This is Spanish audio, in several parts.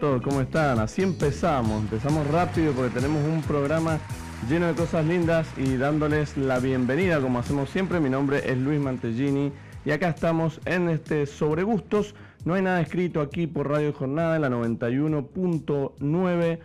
¿Cómo están? Así empezamos, empezamos rápido porque tenemos un programa lleno de cosas lindas y dándoles la bienvenida como hacemos siempre. Mi nombre es Luis Mantellini y acá estamos en este Sobre Gustos. No hay nada escrito aquí por Radio Jornada en la 91.9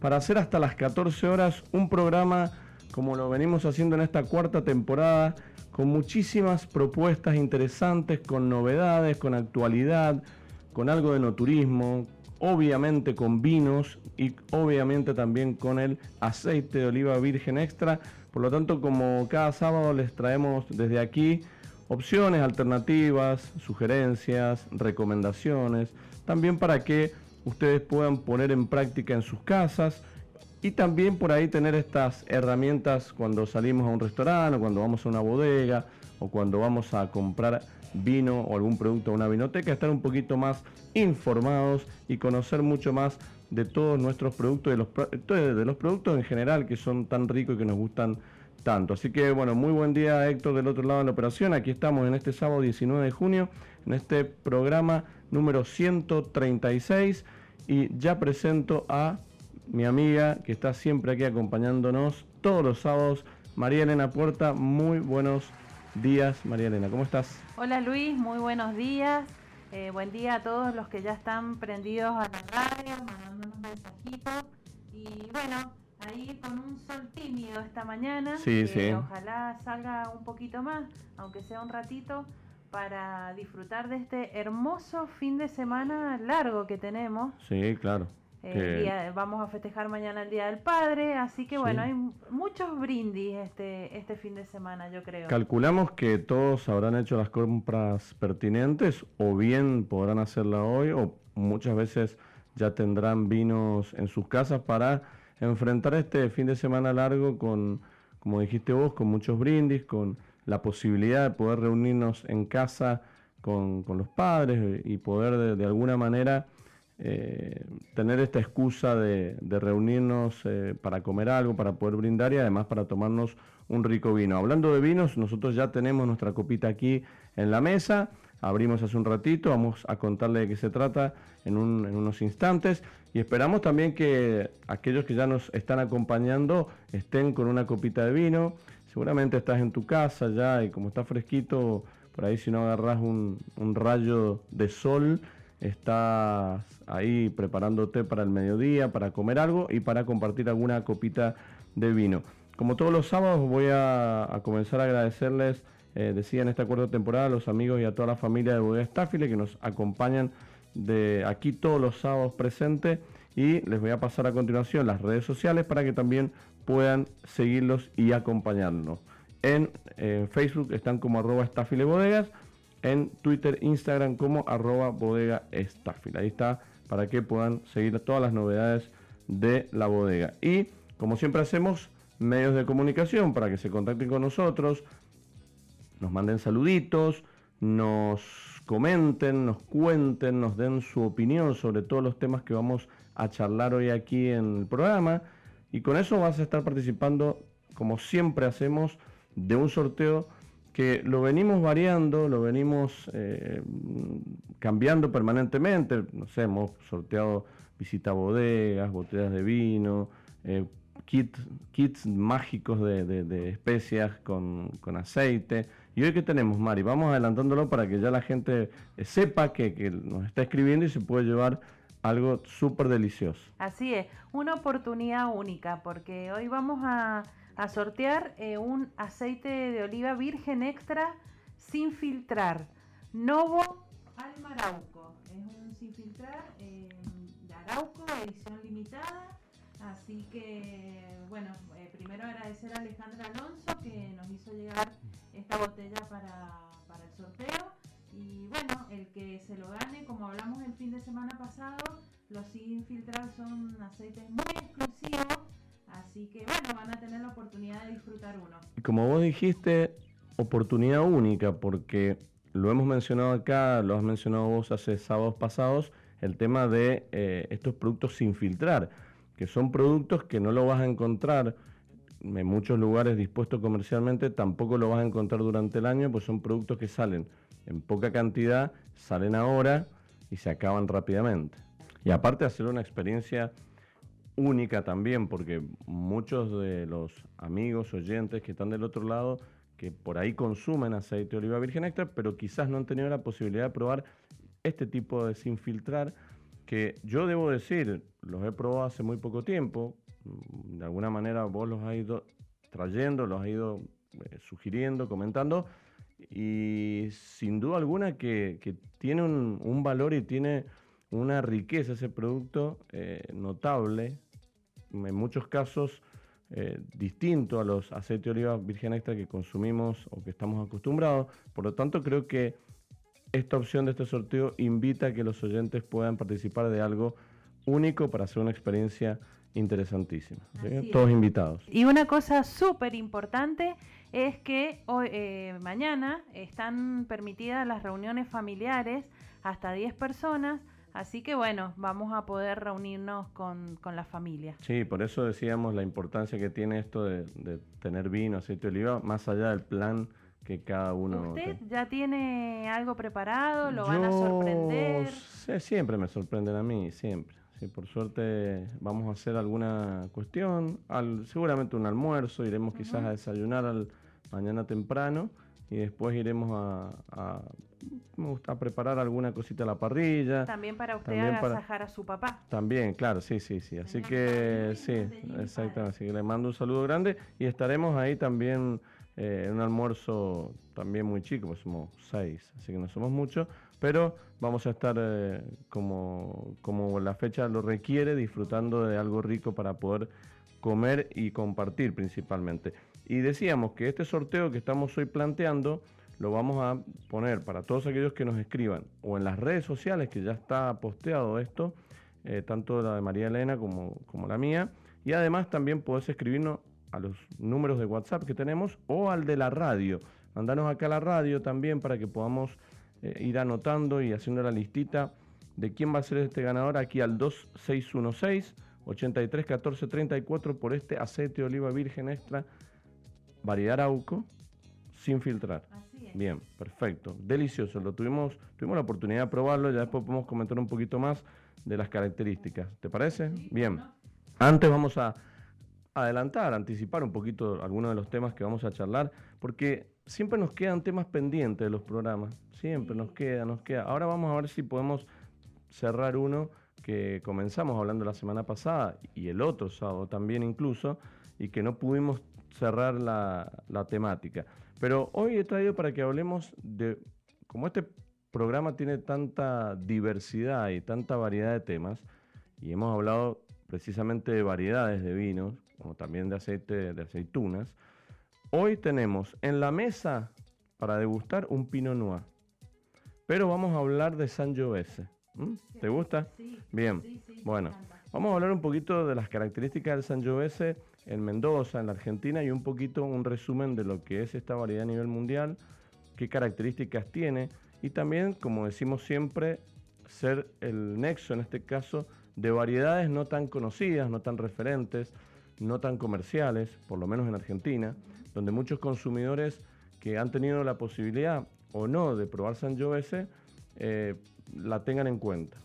para hacer hasta las 14 horas un programa como lo venimos haciendo en esta cuarta temporada con muchísimas propuestas interesantes, con novedades, con actualidad con algo de no turismo, obviamente con vinos y obviamente también con el aceite de oliva virgen extra. Por lo tanto, como cada sábado les traemos desde aquí opciones, alternativas, sugerencias, recomendaciones, también para que ustedes puedan poner en práctica en sus casas y también por ahí tener estas herramientas cuando salimos a un restaurante o cuando vamos a una bodega o cuando vamos a comprar vino o algún producto a una vinoteca, estar un poquito más informados y conocer mucho más de todos nuestros productos, de los, de los productos en general que son tan ricos y que nos gustan tanto. Así que bueno, muy buen día Héctor del otro lado de la operación. Aquí estamos en este sábado 19 de junio, en este programa número 136 y ya presento a mi amiga que está siempre aquí acompañándonos todos los sábados, María Elena Puerta. Muy buenos días, María Elena, ¿cómo estás? Hola Luis, muy buenos días. Eh, buen día a todos los que ya están prendidos a la radio, mandándonos mensajitos. Y bueno, ahí con un sol tímido esta mañana. Sí, sí. Ojalá salga un poquito más, aunque sea un ratito, para disfrutar de este hermoso fin de semana largo que tenemos. Sí, claro. Eh, vamos a festejar mañana el Día del Padre, así que bueno, hay muchos brindis este, este fin de semana, yo creo. Calculamos que todos habrán hecho las compras pertinentes o bien podrán hacerla hoy o muchas veces ya tendrán vinos en sus casas para enfrentar este fin de semana largo con, como dijiste vos, con muchos brindis, con la posibilidad de poder reunirnos en casa con, los padres y poder de alguna manera eh, tener esta excusa de, reunirnos eh, para comer algo, para poder brindar y además para tomarnos un rico vino. Hablando de vinos, nosotros ya tenemos nuestra copita aquí en la mesa, abrimos hace un ratito, vamos a contarle de qué se trata en, unos instantes y esperamos también que aquellos que ya nos están acompañando estén con una copita de vino. Seguramente estás en tu casa ya y como está fresquito, por ahí si no agarras un rayo de sol, estás ahí preparándote para el mediodía, para comer algo y para compartir alguna copita de vino. Como todos los sábados voy a, comenzar a agradecerles, eh, decía en esta cuarta temporada, a los amigos y a toda la familia de Bodega Staffile que nos acompañan de aquí todos los sábados presentes y les voy a pasar a continuación las redes sociales para que también puedan seguirlos y acompañarnos. En eh, Facebook están como arroba bodegas en Twitter, Instagram como arroba bodega Staffil. Ahí está para que puedan seguir todas las novedades de la bodega. Y como siempre hacemos, medios de comunicación para que se contacten con nosotros, nos manden saluditos, nos comenten, nos cuenten, nos den su opinión sobre todos los temas que vamos a charlar hoy aquí en el programa. Y con eso vas a estar participando, como siempre hacemos, de un sorteo que lo venimos variando, lo venimos eh, cambiando permanentemente. No sé, hemos sorteado visita bodegas, botellas de vino, eh, kits mágicos de, especias con, aceite. ¿Y hoy qué tenemos, Mari? Vamos adelantándolo para que ya la gente eh, sepa que, que nos está escribiendo y se puede llevar algo súper delicioso. Así es, una oportunidad única, porque hoy vamos a a sortear eh, un aceite de oliva virgen extra sin filtrar. Novo Almarauco. Es un sin filtrar eh, de Arauco, edición limitada. Así que, bueno, eh, primero agradecer a Alejandra Alonso que nos hizo llegar esta botella para, para el sorteo. Y bueno, el que se lo gane, como hablamos el fin de semana pasado, los sin filtrar son aceites muy exclusivos. Así que bueno, van a tener la oportunidad de disfrutar uno. Como vos dijiste, oportunidad única, porque lo hemos mencionado acá, lo has mencionado vos hace sábados pasados, el tema de eh, estos productos sin filtrar, que son productos que no lo vas a encontrar en muchos lugares dispuestos comercialmente, tampoco lo vas a encontrar durante el año, pues son productos que salen en poca cantidad, salen ahora y se acaban rápidamente. Y aparte hacer una experiencia única también, porque muchos de los amigos, oyentes que están del otro lado, que por ahí consumen aceite de oliva virgen extra, pero quizás no han tenido la posibilidad de probar este tipo de sin filtrar, que yo debo decir, los he probado hace muy poco tiempo, mm, de alguna manera vos los has ido trayendo, los has ido eh, sugiriendo, comentando, y sin duda alguna que, tiene un, valor y tiene una riqueza ese producto eh, notable, en muchos casos eh, distinto a los aceites de oliva virgen extra que consumimos o que estamos acostumbrados. Por lo tanto, creo que esta opción de este sorteo invita a que los oyentes puedan participar de algo único para hacer una experiencia interesantísima. Todos invitados. Y una cosa súper importante es que hoy, eh, mañana están permitidas las reuniones familiares hasta 10 personas Así que bueno, vamos a poder reunirnos con, la familia. Sí, por eso decíamos la importancia que tiene esto de, tener vino, aceite de oliva, más allá del plan que cada uno... ¿Usted ya tiene algo preparado? ¿Lo van a sorprender? siempre me sorprenden a mí, siempre. Sí, por suerte vamos a hacer alguna cuestión, al, seguramente un almuerzo, iremos quizás a desayunar al, mañana temprano y después iremos a, a, preparar alguna cosita a la parrilla. También para usted agasajar a su papá. También, claro, sí, sí, sí. Así que sí, exactamente. Así que le mando un saludo grande y estaremos ahí también eh, en un almuerzo también muy chico, pues somos seis, así que no somos muchos, pero vamos a estar eh, como, como la fecha lo requiere, disfrutando de algo rico para poder comer y compartir principalmente. Y decíamos que este sorteo que estamos hoy planteando lo vamos a poner para todos aquellos que nos escriban o en las redes sociales, que ya está posteado esto, eh, tanto la de María Elena como, como la mía. Y además también podés escribirnos a los números de WhatsApp que tenemos o al de la radio. Mandanos acá a la radio también para que podamos eh, ir anotando y haciendo la listita de quién va a ser este ganador aquí al 2616 831434 por este aceite de oliva virgen extra variedad Arauco sin filtrar. Así es. Bien, perfecto. Delicioso. Lo tuvimos, tuvimos la oportunidad de probarlo, ya después podemos comentar un poquito más de las características. ¿Te parece? Bien. Antes vamos a adelantar, anticipar un poquito algunos de los temas que vamos a charlar, porque siempre nos quedan temas pendientes de los programas. Siempre nos queda, nos queda. Ahora vamos a ver si podemos cerrar uno que comenzamos hablando la semana pasada y el otro sábado también incluso, y que no pudimos cerrar la, temática. Pero hoy he traído para que hablemos de, como este programa tiene tanta diversidad y tanta variedad de temas, y hemos hablado precisamente de variedades de vinos, como también de aceite de aceitunas, hoy tenemos en la mesa para degustar un Pinot Noir. Pero vamos a hablar de Sangiovese. ¿Te gusta? Bien. bueno, vamos a hablar un poquito de las características del Sangiovese en Mendoza, en la Argentina, y un poquito un resumen de lo que es esta variedad a nivel mundial, qué características tiene, y también, como decimos siempre, ser el nexo, en este caso, de variedades no tan conocidas, no tan referentes, no tan comerciales, por lo menos en Argentina, donde muchos consumidores que han tenido la posibilidad o no de probar Sangiovese eh, la tengan en cuenta.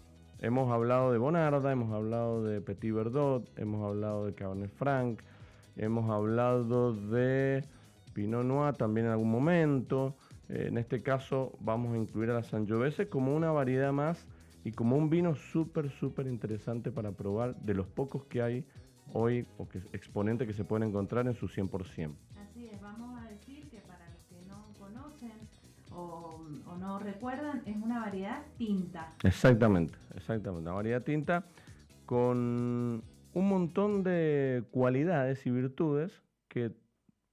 Hemos hablado de Bonarda, hemos hablado de Petit Verdot, hemos hablado de Cabernet Franc, Hemos hablado de Pinot Noir también en algún momento. Eh, en este caso vamos a incluir a la Sangiovese como una variedad más y como un vino súper, súper interesante para probar de los pocos que hay hoy o que exponentes que se pueden encontrar en su 100%. Así es, vamos a o, no recuerdan, es una variedad tinta. Exactamente, exactamente, una variedad tinta con un montón de cualidades y virtudes que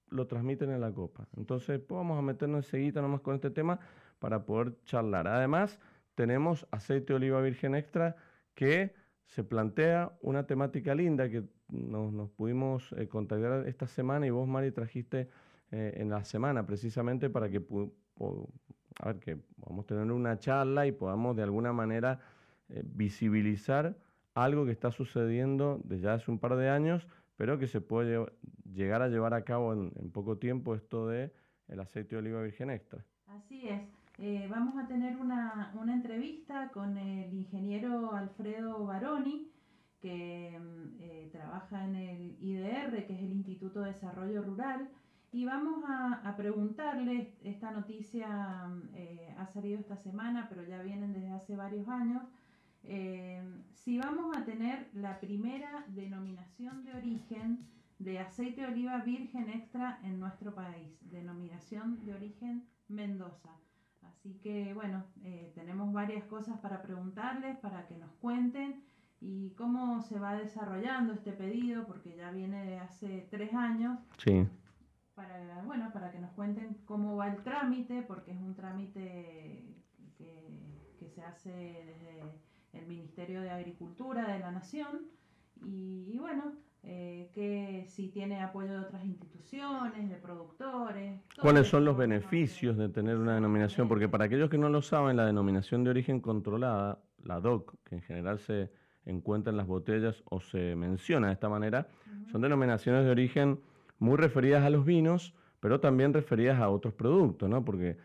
lo transmiten en la copa. Entonces, pues vamos a meternos enseguida nomás con este tema para poder charlar. Además, tenemos aceite de oliva virgen extra que se plantea una temática linda que nos, pudimos eh, esta semana y vos, Mari, trajiste eh, en la semana precisamente para que, a ver, que podamos tener una charla y podamos de alguna manera eh, visibilizar algo que está sucediendo desde hace un par de años, pero que se puede llegar a llevar a cabo en, poco tiempo esto de el aceite de oliva virgen extra. Así es. Eh, vamos a tener una, una, entrevista con el ingeniero Alfredo Baroni, que mm, eh, trabaja en el IDR, que es el Instituto de Desarrollo Rural, y vamos a, a preguntarle, esta noticia eh, ha salido esta semana, pero ya vienen desde hace varios años, si vamos a tener la primera denominación de origen de aceite de oliva virgen extra en nuestro país, denominación de origen Mendoza. Así que bueno, eh, tenemos varias cosas para preguntarles, para que nos cuenten y cómo se va desarrollando este pedido, porque ya viene de hace tres años. Sí. Para, bueno, para que nos cuenten cómo va el trámite, porque es un trámite que, que se hace desde el Ministerio de Agricultura de la Nación. Y, y bueno, eh, que si tiene apoyo de otras instituciones, de productores. ¿Cuáles son los beneficios de tener una denominación? Porque para aquellos que no lo saben, la denominación de origen controlada, la DOC, que en general se encuentra en las botellas o se menciona de esta manera, son denominaciones de origen muy referidas a los vinos, pero también referidas a otros productos, ¿no? Porque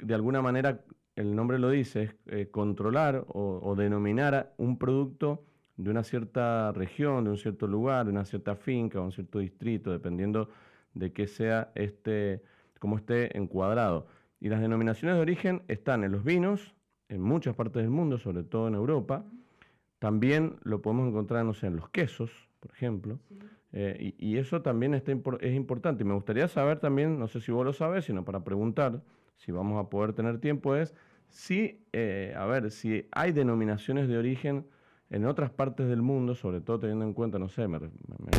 de alguna manera, el nombre lo dice, es eh, controlar o, o denominar un producto de una cierta región, de un cierto lugar, de una cierta finca o un cierto distrito, dependiendo de qué sea este, cómo esté encuadrado. Y las denominaciones de origen están en los vinos, en muchas partes del mundo, sobre todo en Europa. También lo podemos encontrar, no sé, en los quesos, por ejemplo. Eh, y, eso también está, es importante. Y me gustaría saber también, no sé si vos lo sabes, sino para preguntar, si vamos a poder tener tiempo, es si, eh, a ver, si hay denominaciones de origen en otras partes del mundo, sobre todo teniendo en cuenta, no sé, me,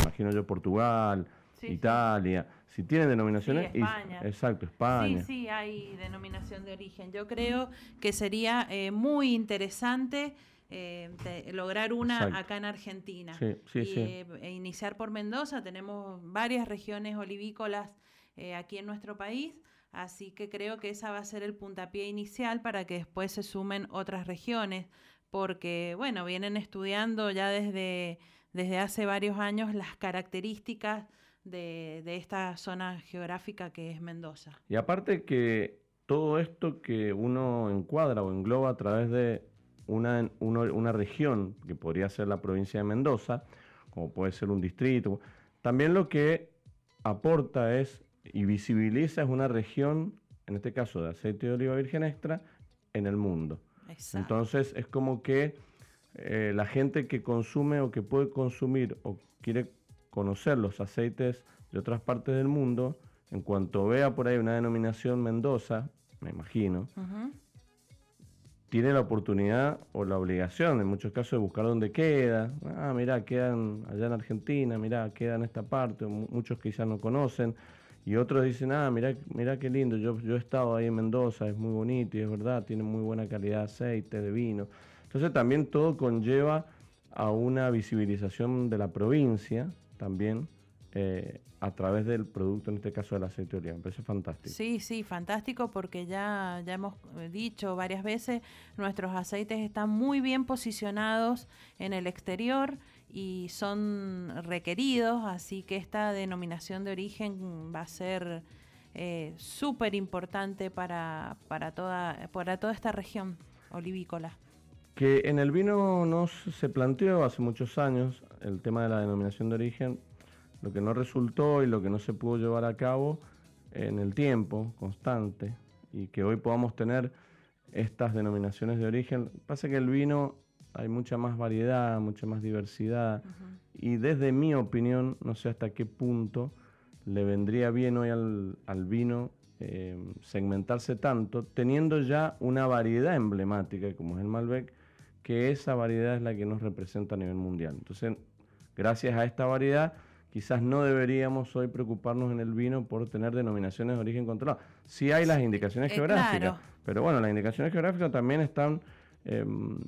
imagino yo Portugal, Italia, si tienen denominaciones... España. exacto, España. Sí, sí, hay denominación de origen. Yo creo que sería eh, muy interesante eh, lograr una acá en Argentina. Sí, sí, sí. Eh, e iniciar por Mendoza, tenemos varias regiones olivícolas aquí en nuestro país. Así que creo que esa va a ser el puntapié inicial para que después se sumen otras regiones porque, bueno, vienen estudiando ya desde, desde hace varios años las características de, esta zona geográfica que es Mendoza. Y aparte que todo esto que uno encuadra o engloba a través de una, una, región, que podría ser la provincia de Mendoza, como puede ser un distrito, también lo que aporta es y visibiliza es una región, en este caso de aceite de oliva virgen extra, en el mundo. Entonces es como que eh, la gente que consume o que puede consumir o quiere conocer los aceites de otras partes del mundo, en cuanto vea por ahí una denominación Mendoza, me imagino, tiene la oportunidad o la obligación, en muchos casos, de buscar dónde queda. Ah, mira, quedan allá en Argentina, mira, queda en esta parte, muchos quizás no conocen. Y otros dicen, ah, mira, mira qué lindo, yo, yo he estado ahí en Mendoza, es muy bonito y es verdad, tiene muy buena calidad de aceite, de vino. Entonces también todo conlleva a una visibilización de la provincia también eh, a través del producto, en este caso del aceite de oliva. Me parece fantástico. Sí, sí, fantástico porque ya, ya hemos dicho varias veces, nuestros aceites están muy bien posicionados en el exterior y son requeridos, así que esta denominación de origen va a ser eh, súper importante para, para, toda, para toda esta región olivícola. Que en el vino no se planteó hace muchos años el tema de la denominación de origen, lo que no resultó y lo que no se pudo llevar a cabo en el tiempo constante y que hoy podamos tener estas denominaciones de origen. Pasa que el vino hay mucha más variedad, mucha más diversidad. Y desde mi opinión, no sé hasta qué punto le vendría bien hoy al, vino eh, segmentarse tanto, teniendo ya una variedad emblemática como es el Malbec, que esa variedad es la que nos representa a nivel mundial. Entonces, gracias a esta variedad, quizás no deberíamos hoy preocuparnos en el vino por tener denominaciones de origen controlado. Sí hay las indicaciones Eh, geográficas, claro. pero bueno, las indicaciones geográficas también están em,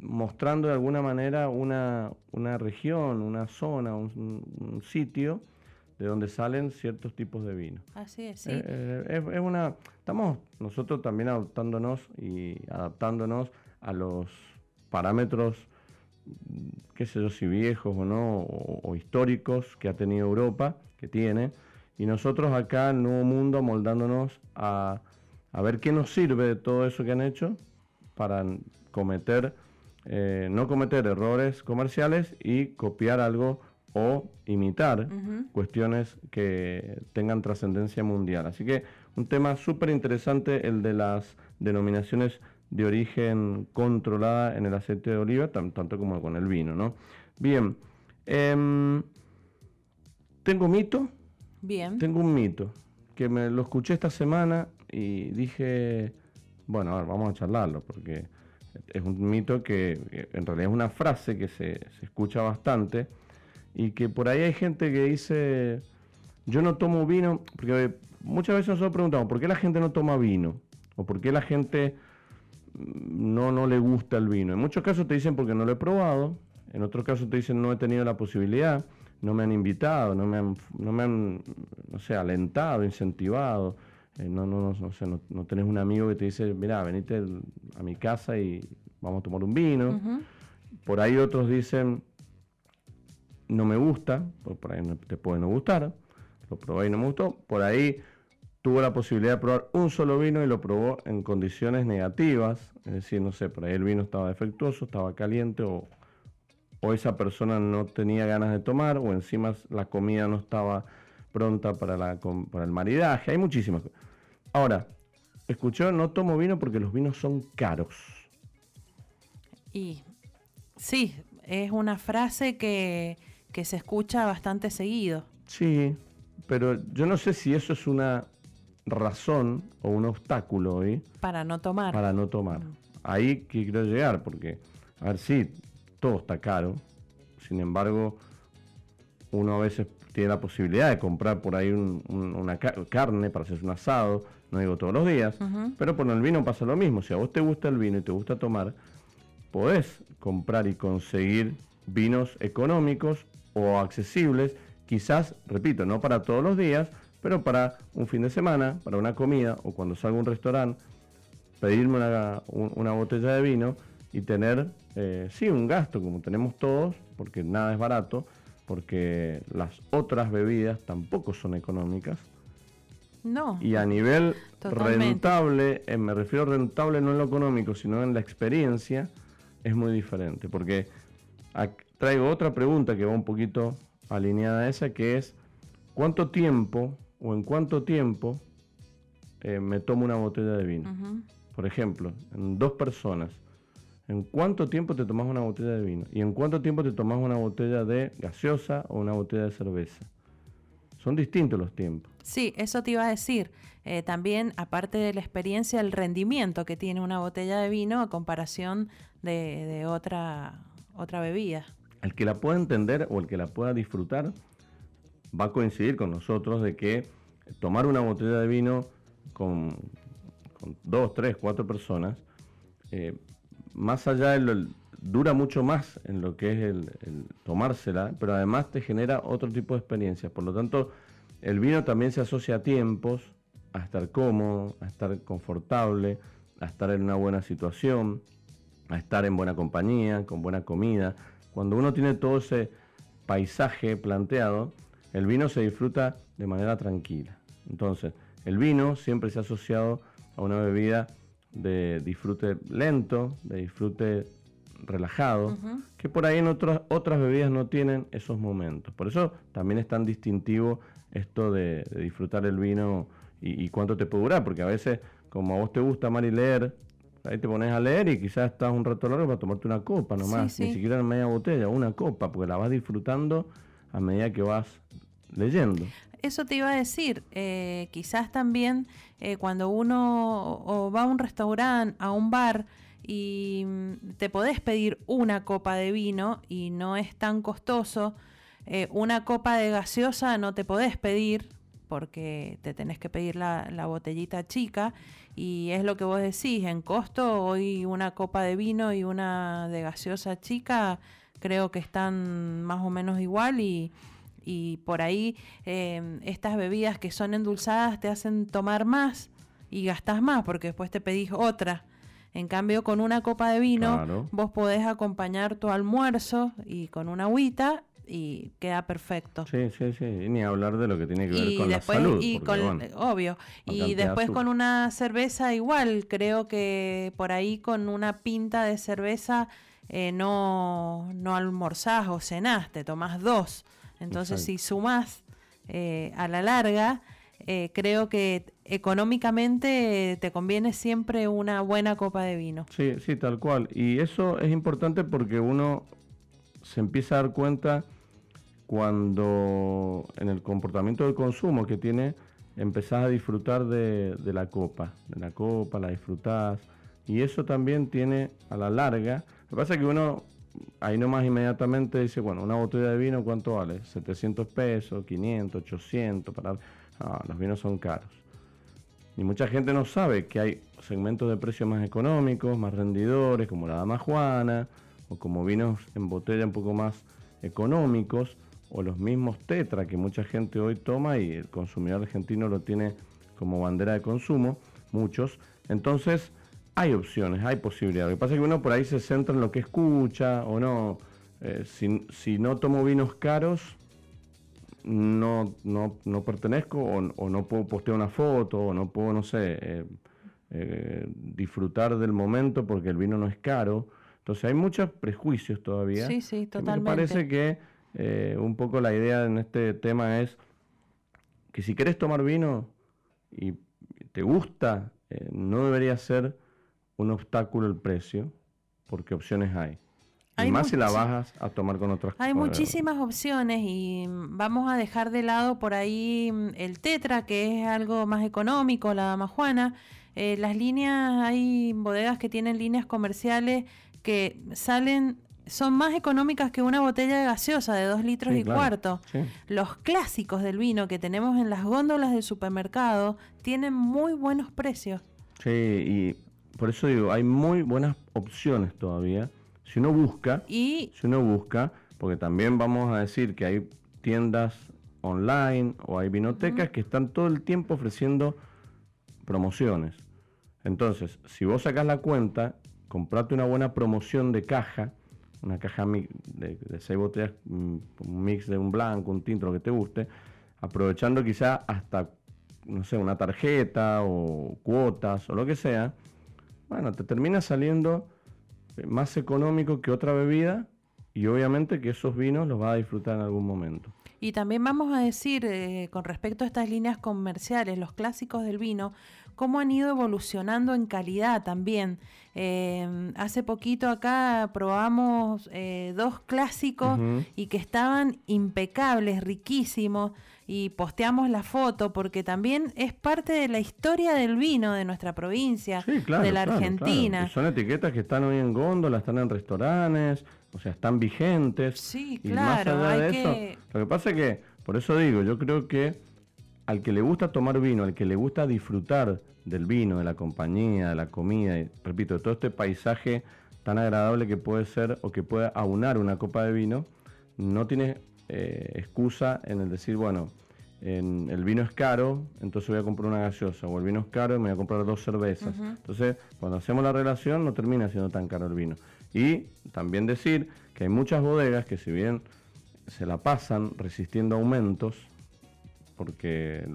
mostrando de alguna manera una, una región, una zona, un, un sitio de donde salen ciertos tipos de vino. Así es, sí. Eh, es, es una, estamos nosotros también adaptándonos y adaptándonos a los parámetros, qué sé yo, si viejos o no, o, o históricos que ha tenido Europa, que tiene, y nosotros acá en Nuevo Mundo moldándonos a, a ver qué nos sirve de todo eso que han hecho para cometer, eh, no cometer errores comerciales y copiar algo o imitar cuestiones que tengan trascendencia mundial. Así que un tema súper interesante el de las denominaciones de origen controlada en el aceite de oliva, tan- tanto como con el vino, ¿no? Bien, em, tengo mito, Bien. tengo un mito, que me lo escuché esta semana y dije, bueno, a ver, vamos a charlarlo, porque es un mito que que en realidad es una frase que se, se escucha bastante y que por ahí hay gente que dice, yo no tomo vino, porque muchas veces nosotros preguntamos, ¿por qué la gente no toma vino? ¿O por qué la gente no, no le gusta el vino? En muchos casos te dicen porque no lo he probado, en otros casos te dicen no he tenido la posibilidad, no me han invitado, no me han, no me han no sé, alentado, incentivado. Eh, no, no, no, no sé, no, no tenés un amigo que te dice, mira, venite a mi casa y vamos a tomar un vino. Por ahí otros dicen, no me gusta, por, ahí no- te puede no gustar, lo probé y no me gustó. Por ahí tuvo la posibilidad de probar un solo vino y lo probó en condiciones negativas, es decir, no sé, por ahí el vino estaba defectuoso, estaba caliente o, o esa persona no tenía ganas de tomar o encima la comida no estaba pronta para, la, para el maridaje, hay muchísimas cosas. Ahora, escuchó, no tomo vino porque los vinos son caros. Y sí, es una frase que, que se escucha bastante seguido. Sí, pero yo no sé si eso es una razón o un obstáculo hoy Para no tomar. para no tomar. Ahí que quiero llegar, porque, a ver, sí, todo está caro. Sin embargo, uno a veces tiene la posibilidad de comprar por ahí un- un- una ca- carne para hacerse un asado, no digo todos los días, pero con el vino pasa lo mismo. Si a vos te gusta el vino y te gusta tomar, podés comprar y conseguir vinos económicos o accesibles, quizás, repito, no para todos los días, pero para un fin de semana, para una comida o cuando salga a un restaurante, pedirme una, un- una botella de vino y tener, eh, sí, un gasto como tenemos todos, porque nada es barato, porque las otras bebidas tampoco son económicas. No. Y a nivel Totalmente. rentable, eh, me refiero rentable no en lo económico, sino en la experiencia, es muy diferente. Porque traigo otra pregunta que va un poquito alineada a esa, que es, ¿cuánto tiempo o en cuánto tiempo eh, me tomo una botella de vino? Por ejemplo, en dos personas, ¿en cuánto tiempo te tomas una botella de vino? ¿Y en cuánto tiempo te tomas una botella de gaseosa o una botella de cerveza? Son distintos los tiempos. Sí, eso te iba a decir. Eh, también, aparte de la experiencia, el rendimiento que tiene una botella de vino a comparación de, de otra, otra bebida. el que la pueda entender o el que la pueda disfrutar va a coincidir con nosotros de que tomar una botella de vino con, dos, tres, cuatro personas, eh, más allá de lo, dura mucho más en lo que es el, el tomársela, pero además te genera otro tipo de experiencias. Por lo tanto, el vino también se asocia a tiempos, a estar cómodo, a estar confortable, a estar en una buena situación, a estar en buena compañía, con buena comida. Cuando uno tiene todo ese paisaje planteado, el vino se disfruta de manera tranquila. Entonces, el vino siempre se ha asociado a una bebida de disfrute lento, de disfrute relajado, que por ahí en otras otras bebidas no tienen esos momentos. Por eso también es tan distintivo esto de, de disfrutar el vino y, y cuánto te puede durar, porque a veces, como a vos te gusta amar y leer, ahí te pones a leer y quizás estás un rato largo para tomarte una copa nomás, Sí, ni siquiera en media botella, una copa, porque la vas disfrutando a medida que vas leyendo. Eso te iba a decir, eh, quizás también eh, cuando uno va a un restaurante, a un bar y mm, te podés pedir una copa de vino y no es tan costoso. Eh, una copa de gaseosa no te podés pedir porque te tenés que pedir la, la, botellita chica y es lo que vos decís, en costo hoy una copa de vino y una de gaseosa chica creo que están más o menos igual y, y por ahí eh, estas bebidas que son endulzadas te hacen tomar más y gastas más porque después te pedís otra. En cambio, con una copa de vino, vos podés acompañar tu almuerzo y con una agüita y queda perfecto. Sí, sí, sí. Y ni hablar de lo que tiene que ver con la salud. Y con, obvio. Y después con una cerveza igual, creo que por ahí con una pinta de cerveza eh, no, no almorzás o cenás, te tomás dos. Entonces, si sumás eh, a la larga, eh, creo que económicamente te conviene siempre una buena copa de vino. Sí, sí, tal cual. Y eso es importante porque uno se empieza a dar cuenta cuando en el comportamiento de consumo que tiene, empezás a disfrutar de, de la copa, de la copa, la disfrutás. Y eso también tiene a la larga. Lo que pasa es que uno ahí nomás inmediatamente dice, bueno, una botella de vino, ¿cuánto vale? 700 pesos, 500, 800, para... los vinos son caros. Y mucha gente no sabe que hay segmentos de precios más económicos, más rendidores, como la Dama Juana, o como vinos en botella un poco más económicos, o los mismos Tetra que mucha gente hoy toma y el consumidor argentino lo tiene como bandera de consumo, muchos. Entonces, hay opciones, hay posibilidades. Lo que pasa es que uno por ahí se centra en lo que escucha o no. Eh, si, no tomo vinos caros, no, no, pertenezco o, no puedo postear una foto o no puedo, no sé, eh, eh, disfrutar del momento porque el vino no es caro. Entonces hay muchos prejuicios todavía. Sí, sí, totalmente. Me parece que un poco la idea en este tema es que si querés tomar vino y te gusta, no debería ser un obstáculo el precio, porque opciones hay. y más si la bajas a tomar con otras Hay muchísimas opciones y vamos a dejar de lado por ahí mm, el Tetra, que es algo más económico, la Dama Juana. Eh, las líneas, hay bodegas que tienen líneas comerciales que salen, son más económicas que una botella de gaseosa de dos litros y cuarto. Los clásicos del vino que tenemos en las góndolas del supermercado tienen muy buenos precios. Sí, y por eso digo, hay muy buenas opciones todavía. Si uno busca, y... si uno busca, porque también vamos a decir que hay tiendas online o hay vinotecas que están todo el tiempo ofreciendo promociones. Entonces, si vos sacás la cuenta, comprate una buena promoción de caja, una caja de, de seis botellas, mm, un mix de un blanco, un tinto, lo que te guste, aprovechando quizá hasta, no sé, una tarjeta o cuotas o lo que sea, bueno, te termina saliendo eh, más económico que otra bebida y obviamente que esos vinos los vas a disfrutar en algún momento. Y también vamos a decir, eh, con respecto a estas líneas comerciales, los clásicos del vino, cómo han ido evolucionando en calidad también. Eh, hace poquito acá probamos dos clásicos y que estaban impecables, riquísimos y posteamos la foto porque también es parte de la historia del vino de nuestra provincia, de la Argentina. son etiquetas que están hoy en góndola, están en restaurantes, o sea, están vigentes. Sí, claro. que... lo que pasa es que, por eso digo, yo creo que al que le gusta tomar vino, al que le gusta disfrutar del vino, de la compañía, de la comida, y, repito, de todo este paisaje tan agradable que puede ser o que pueda aunar una copa de vino, no tiene eh, excusa en el decir, bueno, en, el vino es caro, entonces voy a comprar una gaseosa, o el vino es caro y me voy a comprar dos cervezas. Entonces, cuando hacemos la relación, no termina siendo tan caro el vino. Y también decir que hay muchas bodegas que si bien se la pasan resistiendo aumentos, porque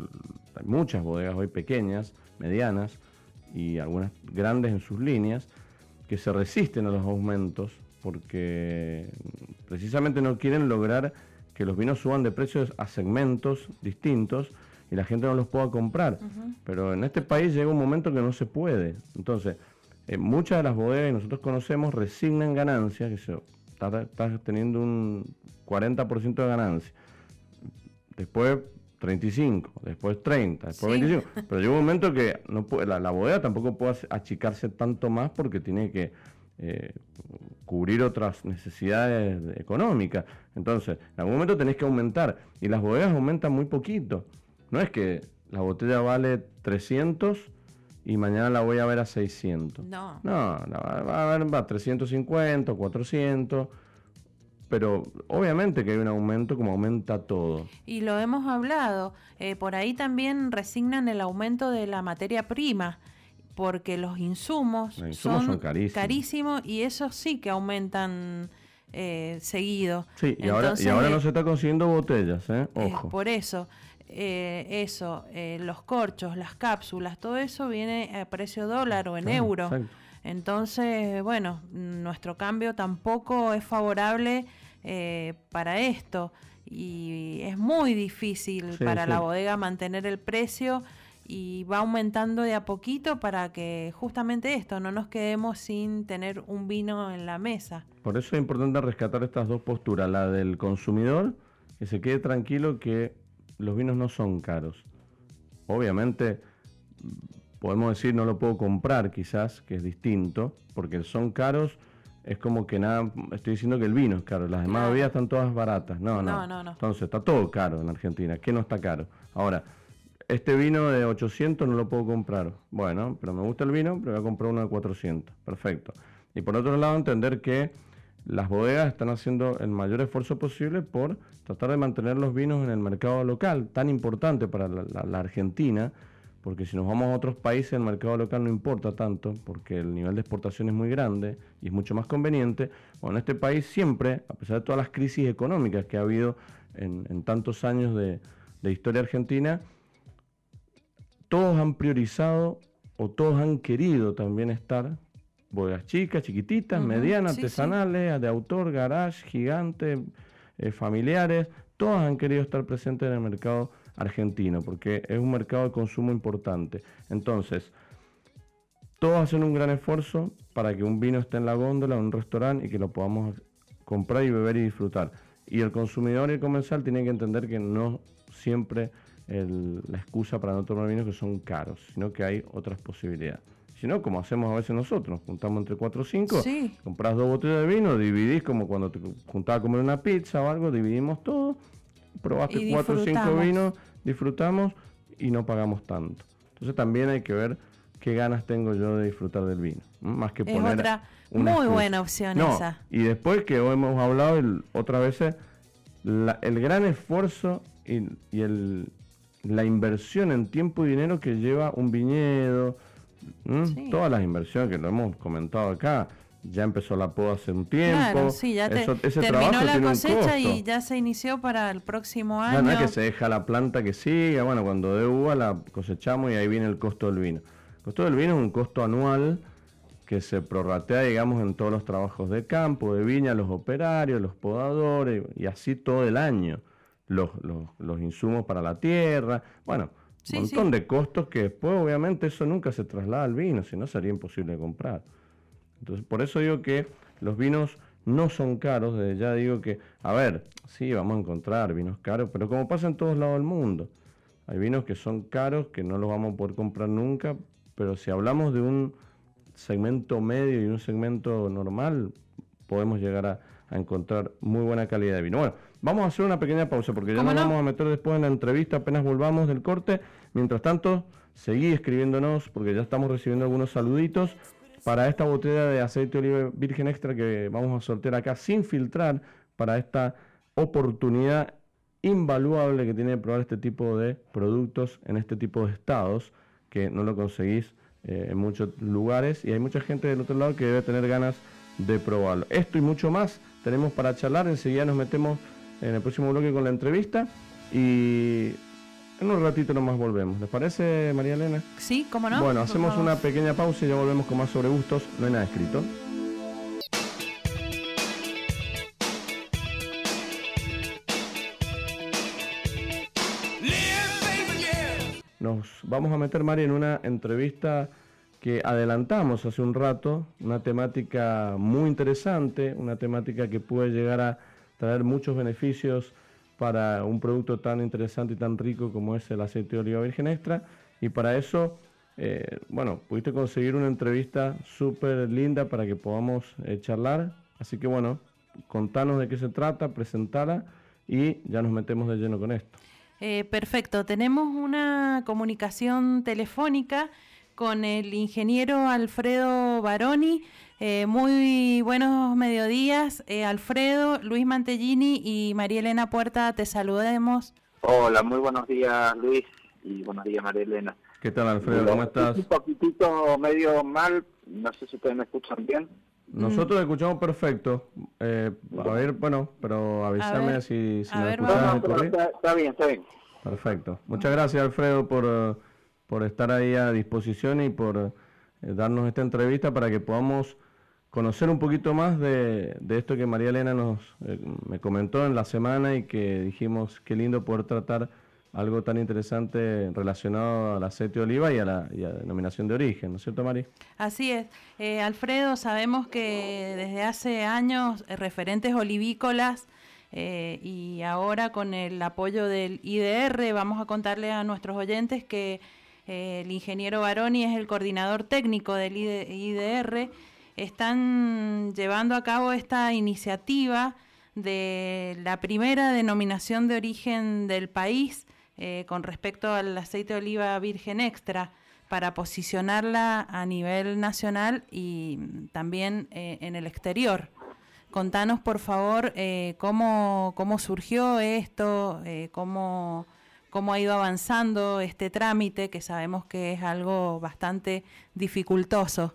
hay muchas bodegas hoy pequeñas, medianas y algunas grandes en sus líneas, que se resisten a los aumentos porque precisamente no quieren lograr que los vinos suban de precios a segmentos distintos y la gente no los pueda comprar. Pero en este país llega un momento que no se puede. Entonces, eh, muchas de las bodegas que nosotros conocemos resignan ganancias, que se, está, teniendo un 40% de ganancia. Después 35, después 30, después 25. Pero llega un momento que no puede, la, bodega tampoco puede achicarse tanto más porque tiene que eh, cubrir otras necesidades económicas. Entonces, en algún momento tenés que aumentar. Y las bodegas aumentan muy poquito. No es que la botella vale 300 y mañana la voy a ver a 600. No. No, la va a ver a 350, 400 pero obviamente que hay un aumento como aumenta todo. Y lo hemos hablado, eh, por ahí también resignan el aumento de la materia prima, porque los insumos, son, carísimos. y eso sí que aumentan eh, seguido. Sí, y, ahora, no se está consiguiendo botellas, ¿eh? Ojo. por eso. eso, los corchos, las cápsulas, todo eso viene a precio dólar o en euro. Entonces, bueno, nuestro cambio tampoco es favorable eh, para esto y es muy difícil para la bodega mantener el precio y va aumentando de a poquito para que justamente esto, no nos quedemos sin tener un vino en la mesa. Por eso es importante rescatar estas dos posturas, la del consumidor, que se quede tranquilo que los vinos no son caros. Obviamente podemos decir no lo puedo comprar quizás, que es distinto, porque son caros, es como que nada, estoy diciendo que el vino es caro, las demás bebidas están todas baratas. No, no, no, no, Entonces está todo caro en Argentina, ¿qué no está caro? Ahora, este vino de 800 no lo puedo comprar. Bueno, pero me gusta el vino, pero voy a comprar uno de 400. Perfecto. Y por otro lado, entender que las bodegas están haciendo el mayor esfuerzo posible por tratar de mantener los vinos en el mercado local, tan importante para la Argentina porque si nos vamos a otros países el mercado local no importa tanto, porque el nivel de exportación es muy grande y es mucho más conveniente. Bueno, en este país siempre, a pesar de todas las crisis económicas que ha habido en, tantos años de, historia argentina, todos han priorizado o todos han querido también estar, bodegas chicas, chiquititas, medianas, artesanales, de autor, garage, gigantes, eh, familiares, todos han querido estar presentes en el mercado argentino, porque es un mercado de consumo importante. Entonces, todos hacen un gran esfuerzo para que un vino esté en la góndola, en un restaurante y que lo podamos comprar y beber y disfrutar. Y el consumidor y el comensal tienen que entender que no siempre la excusa para no tomar vinos que son caros, sino que hay otras posibilidades. Si no, como hacemos a veces nosotros, juntamos entre 4 o 5, compras dos botellas de vino, dividís como cuando te juntaba a comer una pizza o algo, dividimos todo probaste cuatro o cinco vinos, disfrutamos y no pagamos tanto. Entonces también hay que ver qué ganas tengo yo de disfrutar del vino. Más que es poner otra muy buena opción esa. Y después que hemos hablado el, otra vez, el gran esfuerzo y, el, la inversión en tiempo y dinero que lleva un viñedo, todas las inversiones que lo hemos comentado acá, ya empezó la poda hace un tiempo. Claro, sí, ya terminó la cosecha y ya se inició para el próximo año. No, es que se deja la planta que siga, bueno, cuando dé uva la cosechamos y ahí viene el costo del vino. El costo del vino es un costo anual que se prorratea, digamos, en todos los trabajos de campo, de viña, los operarios, los podadores y así todo el año. Los, los, insumos para la tierra, bueno, un montón de costos que después obviamente eso nunca se traslada al vino, si no sería imposible comprar. Entonces, por eso digo que los vinos no son caros, desde ya digo que, a ver, sí, vamos a encontrar vinos caros, pero como pasa en todos lados del mundo, hay vinos que son caros, que no los vamos a poder comprar nunca, pero si hablamos de un segmento medio y un segmento normal, podemos llegar a, encontrar muy buena calidad de vino. Bueno, vamos a hacer una pequeña pausa porque ya nos vamos a meter después en la entrevista apenas volvamos del corte. Mientras tanto, seguí escribiéndonos porque ya estamos recibiendo algunos saluditos para esta botella de aceite de oliva virgen extra que vamos a sortear acá sin filtrar para esta oportunidad invaluable que tiene de probar este tipo de productos en este tipo de estados que no lo conseguís eh, en muchos lugares y hay mucha gente del otro lado que debe tener ganas de probarlo. Esto y mucho más tenemos para charlar, enseguida nos metemos en el próximo bloque con la entrevista y en un ratito nomás volvemos. ¿Les parece, María Elena? Sí, cómo no. Bueno, hacemos una pequeña pausa y ya volvemos con más sobre gustos. No hay nada escrito. Nos vamos a meter, María, en una entrevista que adelantamos hace un rato, una temática muy interesante, una temática que puede llegar a traer muchos beneficios para un producto tan interesante y tan rico como es el aceite de oliva virgen extra. Y para eso, eh, bueno, pudiste conseguir una entrevista súper linda para que podamos eh, charlar. Así que bueno, contanos de qué se trata, presentala y ya nos metemos de lleno con esto. Eh, perfecto, tenemos una comunicación telefónica con el ingeniero Alfredo Baroni. Eh, muy buenos mediodías, eh, Alfredo, Luis Mantellini y María Elena Puerta, te saludemos. Hola, muy buenos días Luis y buenos días María Elena. ¿Qué tal Alfredo? ¿Cómo estás? Un poquitito medio mal, no sé si ustedes me escuchan bien. Nosotros mm. escuchamos perfecto. Eh, a ver, bueno, pero avísame si, si me está, bien, está bien. Perfecto. Muchas gracias, Alfredo, por, por estar ahí a disposición y por eh, darnos esta entrevista para que podamos conocer un poquito más de, esto que María Elena nos eh, me comentó en la semana y que dijimos qué lindo poder tratar algo tan interesante relacionado al aceite de oliva y a la, denominación de origen, ¿no es cierto, Mari? Así es. Eh, Alfredo, sabemos que desde hace años eh, referentes olivícolas y ahora con el apoyo del IDR vamos a contarle a nuestros oyentes que el ingeniero Baroni es el coordinador técnico del IDR. Están llevando a cabo esta iniciativa de la primera denominación de origen del país eh, con respecto al aceite de oliva virgen extra para posicionarla a nivel nacional y también eh, en el exterior. Contanos, por favor, eh, cómo, cómo surgió esto, cómo, cómo ha ido avanzando este trámite, que sabemos que es algo bastante dificultoso.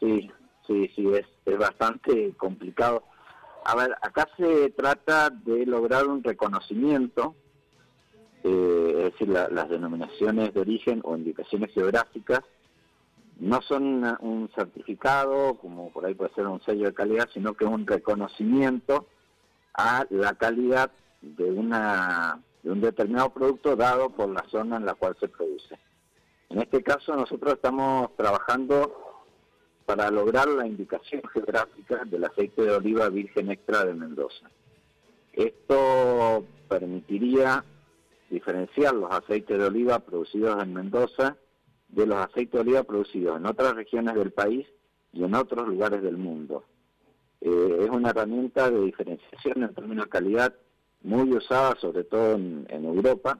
Sí, sí, sí, es, es bastante complicado. A ver, acá se trata de lograr un reconocimiento eh, es decir, las denominaciones de origen o indicaciones geográficas no son un certificado, como por ahí puede ser un sello de calidad, sino que un reconocimiento a la calidad de, una, de un determinado producto dado por la zona en la cual se produce. En este caso nosotros estamos trabajando para lograr la indicación geográfica del aceite de oliva virgen extra de Mendoza. Esto permitiría diferenciar los aceites de oliva producidos en Mendoza de los aceites de oliva producidos en otras regiones del país y en otros lugares del mundo. Eh, es una herramienta de diferenciación en términos de calidad muy usada, sobre todo en, Europa,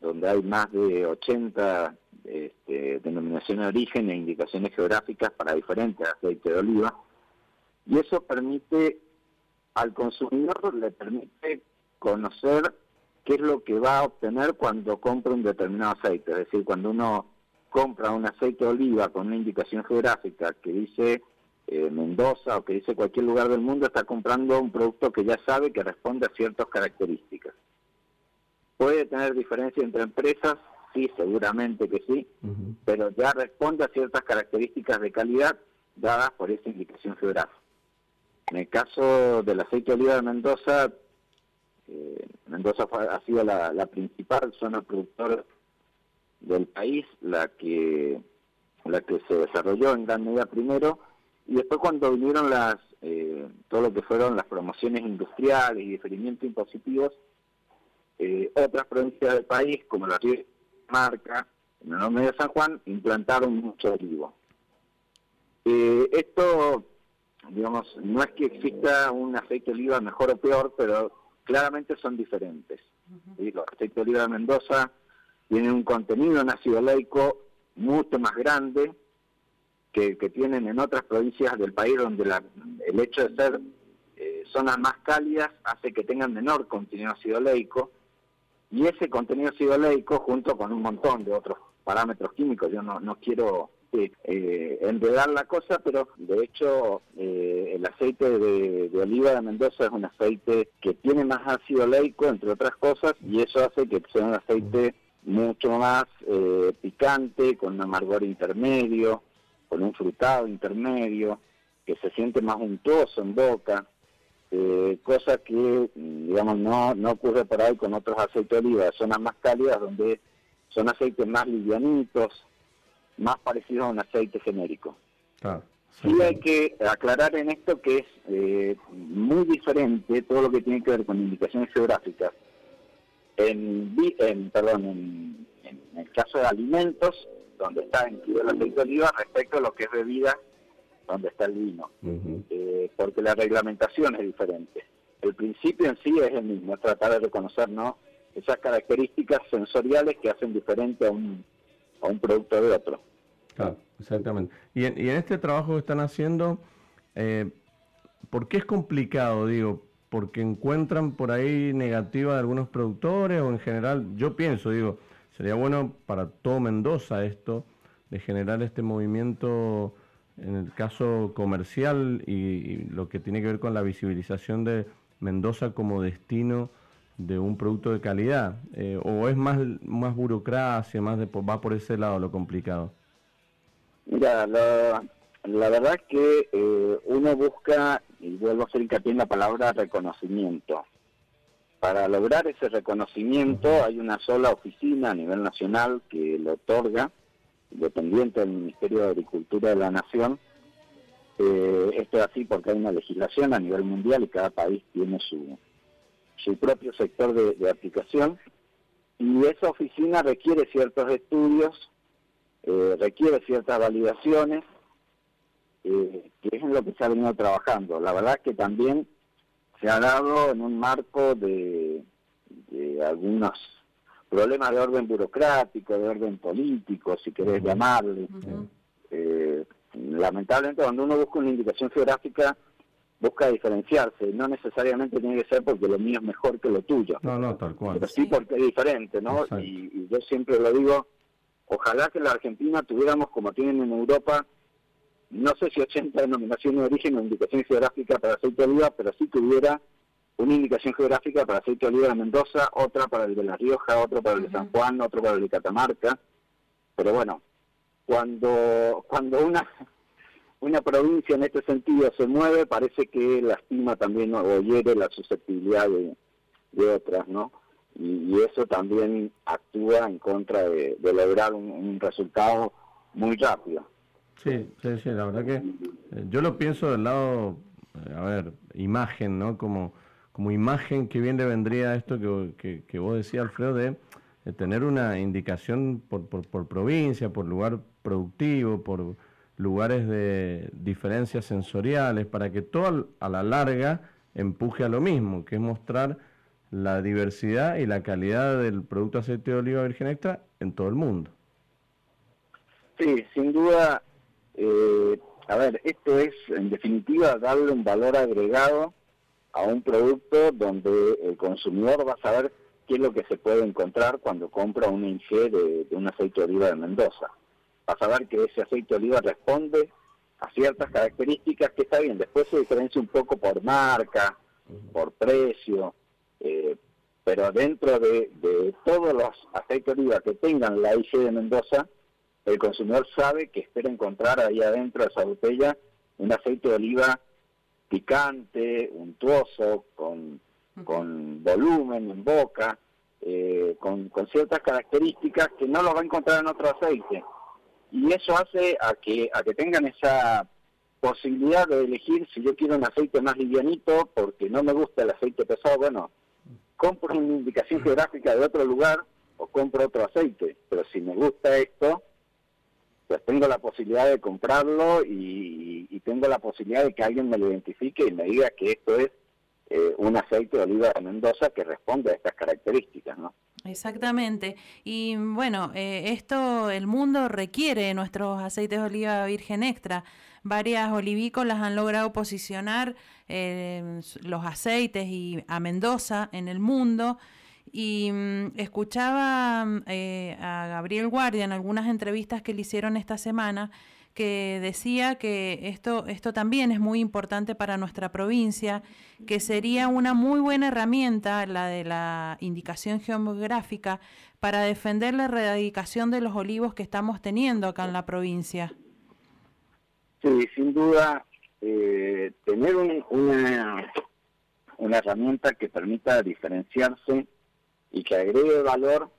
donde hay más de 80 este, denominaciones de origen e indicaciones geográficas para diferentes aceites de oliva. Y eso permite al consumidor, le permite conocer qué es lo que va a obtener cuando compra un determinado aceite. Es decir, cuando uno compra un aceite de oliva con una indicación geográfica que dice eh, Mendoza o que dice cualquier lugar del mundo, está comprando un producto que ya sabe que responde a ciertas características. ¿Puede tener diferencia entre empresas? Sí, seguramente que sí, pero ya responde a ciertas características de calidad dadas por esa indicación geográfica. En el caso del aceite de oliva de Mendoza, eh, Mendoza ha sido la, principal zona productora del país, la que la que se desarrolló en gran medida primero, y después cuando vinieron las eh, todo lo que fueron las promociones industriales y diferimientos impositivos, eh, otras provincias del país, como la Marca, en el nombre de San Juan, implantaron mucho olivo. esto, digamos, no es que exista un aceite de oliva mejor o peor, pero claramente son diferentes. Los aceites de oliva de Mendoza tienen un contenido en ácido oleico mucho más grande que tienen en otras provincias del país donde el hecho de ser eh, zonas más cálidas hace que tengan menor contenido ácido oleico y ese contenido ácido oleico junto con un montón de otros parámetros químicos, yo no, no quiero eh, enredar la cosa, pero de hecho eh, el aceite de, oliva de Mendoza es un aceite que tiene más ácido oleico, entre otras cosas, y eso hace que sea un aceite mucho más eh, picante, con un amargor intermedio, con un frutado intermedio, que se siente más untuoso en boca, eh, cosa que, digamos, no, no ocurre por ahí con otros aceites de oliva, zonas más cálidas donde son aceites más livianitos, más parecido a un aceite genérico. Claro. Sí hay que aclarar en esto que es eh, muy diferente todo lo que tiene que ver con indicaciones geográficas. En, en perdón, en, el caso de alimentos, donde está incluido el aceite de oliva, respecto a lo que es bebida, donde está el vino. Eh, porque la reglamentación es diferente. El principio en sí es el mismo, es tratar de reconocer ¿no? esas características sensoriales que hacen diferente a un, a un producto de otro. Claro, exactamente. Y en, y en este trabajo que están haciendo, eh, ¿por qué es complicado? Digo, porque encuentran por ahí negativa de algunos productores o en general, yo pienso, digo, sería bueno para todo Mendoza esto, de generar este movimiento en el caso comercial y, lo que tiene que ver con la visibilización de Mendoza como destino de un producto de calidad, eh, o es más, más burocracia, más de, va por ese lado lo complicado. Mira, la, verdad es que eh, uno busca, y vuelvo a hacer hincapié en la palabra reconocimiento. Para lograr ese reconocimiento hay una sola oficina a nivel nacional que lo otorga, dependiente del Ministerio de Agricultura de la Nación. Eh, esto es así porque hay una legislación a nivel mundial y cada país tiene su, su propio sector de aplicación. Y esa oficina requiere ciertos estudios eh, requiere ciertas validaciones, eh, que es en lo que se ha venido trabajando. La verdad es que también se ha dado en un marco de, algunos problemas de orden burocrático, de orden político, si querés llamarle. Eh, lamentablemente cuando uno busca una indicación geográfica, busca diferenciarse, no necesariamente tiene que ser porque lo mío es mejor que lo tuyo. No, no, tal cual. Pero sí porque es diferente, ¿no? y, yo siempre lo digo, Ojalá que la Argentina tuviéramos, como tienen en Europa, no sé si 80 denominaciones de origen o indicación geográfica para aceite de oliva, pero sí tuviera una indicación geográfica para aceite de oliva de Mendoza, otra para el de La Rioja, otra para el de San Juan, otro para el de Catamarca. Pero bueno, cuando, cuando una, una provincia en este sentido se mueve, parece que lastima también o hiere la susceptibilidad de, de otras, ¿no? y, eso también actúa en contra de, lograr un, resultado muy rápido. Sí, sí, sí, la verdad que eh, yo lo pienso del lado, eh, a ver, imagen, ¿no? Como, como imagen que bien le vendría esto que, que, vos decías, Alfredo, de, tener una indicación por, por, por provincia, por lugar productivo, por lugares de diferencias sensoriales, para que todo a la larga empuje a lo mismo, que es mostrar la diversidad y la calidad del producto aceite de oliva virgen extra en todo el mundo. Sí, sin duda, eh, a ver, esto es en definitiva darle un valor agregado a un producto donde el consumidor va a saber qué es lo que se puede encontrar cuando compra un IG de, un aceite de oliva de Mendoza. Va a saber que ese aceite de oliva responde a ciertas características que está bien, después se diferencia un poco por marca, por precio, eh, pero dentro de, todos los aceites de oliva que tengan la IG de Mendoza, el consumidor sabe que espera encontrar ahí adentro de esa botella un aceite de oliva picante, untuoso, con, con volumen en boca, eh, con, con, ciertas características que no lo va a encontrar en otro aceite. Y eso hace a que, a que tengan esa posibilidad de elegir si yo quiero un aceite más livianito porque no me gusta el aceite pesado, bueno, compro una indicación geográfica de otro lugar o compro otro aceite, pero si me gusta esto, pues tengo la posibilidad de comprarlo y, tengo la posibilidad de que alguien me lo identifique y me diga que esto es eh, un aceite de oliva de Mendoza que responde a estas características, ¿no? Exactamente. Y bueno, eh, esto el mundo requiere nuestros aceites de oliva virgen extra. Varias olivícolas han logrado posicionar eh, los aceites y a Mendoza en el mundo. Y mm, escuchaba eh, a Gabriel Guardia en algunas entrevistas que le hicieron esta semana que decía que esto, esto también es muy importante para nuestra provincia, que sería una muy buena herramienta la de la indicación geográfica para defender la erradicación de los olivos que estamos teniendo acá en la provincia. Sí, sin duda, eh, tener una, una herramienta que permita diferenciarse y que agregue valor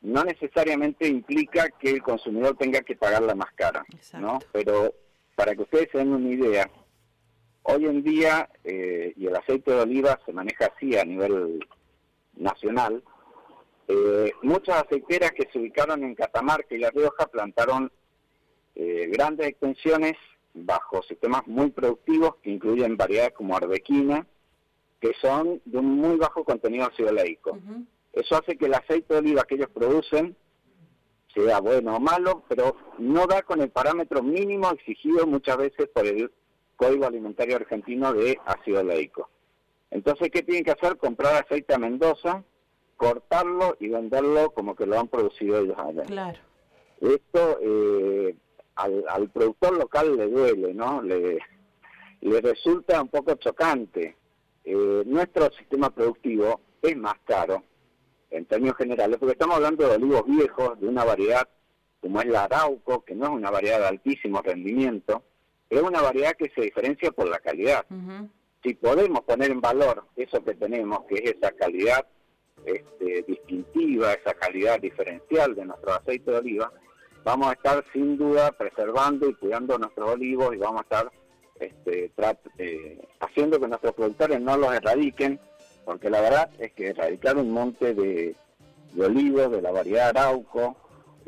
no necesariamente implica que el consumidor tenga que pagar la más cara, ¿no? Pero para que ustedes se den una idea, hoy en día, eh, y el aceite de oliva se maneja así a nivel nacional, eh, muchas aceiteras que se ubicaron en Catamarca y La Rioja plantaron eh, grandes extensiones bajo sistemas muy productivos que incluyen variedades como arbequina, que son de un muy bajo contenido ácido oleico. Eso hace que el aceite de oliva que ellos producen sea bueno o malo, pero no da con el parámetro mínimo exigido muchas veces por el Código Alimentario Argentino de ácido oleico. Entonces, ¿qué tienen que hacer? Comprar aceite a Mendoza, cortarlo y venderlo como que lo han producido ellos allá. Claro. Esto eh, al, productor local le duele, ¿no? Le, le resulta un poco chocante. Eh, nuestro sistema productivo es más caro en términos generales, porque estamos hablando de olivos viejos, de una variedad como es la Arauco, que no es una variedad de altísimo rendimiento, es una variedad que se diferencia por la calidad. Si podemos poner en valor eso que tenemos, que es esa calidad este, distintiva, esa calidad diferencial de nuestro aceite de oliva, vamos a estar sin duda preservando y cuidando nuestros olivos y vamos a estar este, eh, haciendo que nuestros productores no los erradiquen, porque la verdad es que erradicar un monte de, olivos de la variedad Arauco,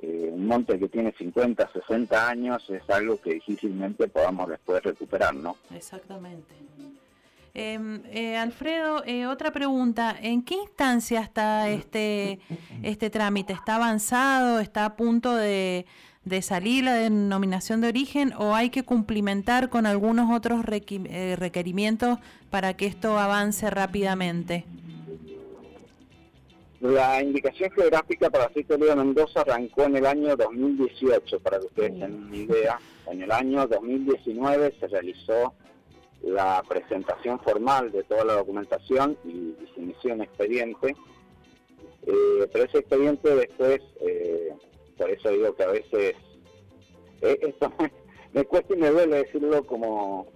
eh, un monte que tiene 50, 60 años, es algo que difícilmente podamos después recuperar, ¿no? Exactamente. Em, eh, Alfredo, eh, otra pregunta. ¿En qué instancia está este, este trámite? ¿Está avanzado? ¿Está a punto de, salir la denominación de origen o hay que cumplimentar con algunos otros eh, requerimientos para que esto avance rápidamente? La indicación geográfica para aceite de Mendoza arrancó en el año 2018, para que ustedes tengan una idea. En el año 2019 se realizó la presentación formal de toda la documentación y, se inició un expediente. Eh, pero ese expediente después, eh, por eso digo que a veces, eh, esto me, cuesta y me duele decirlo como,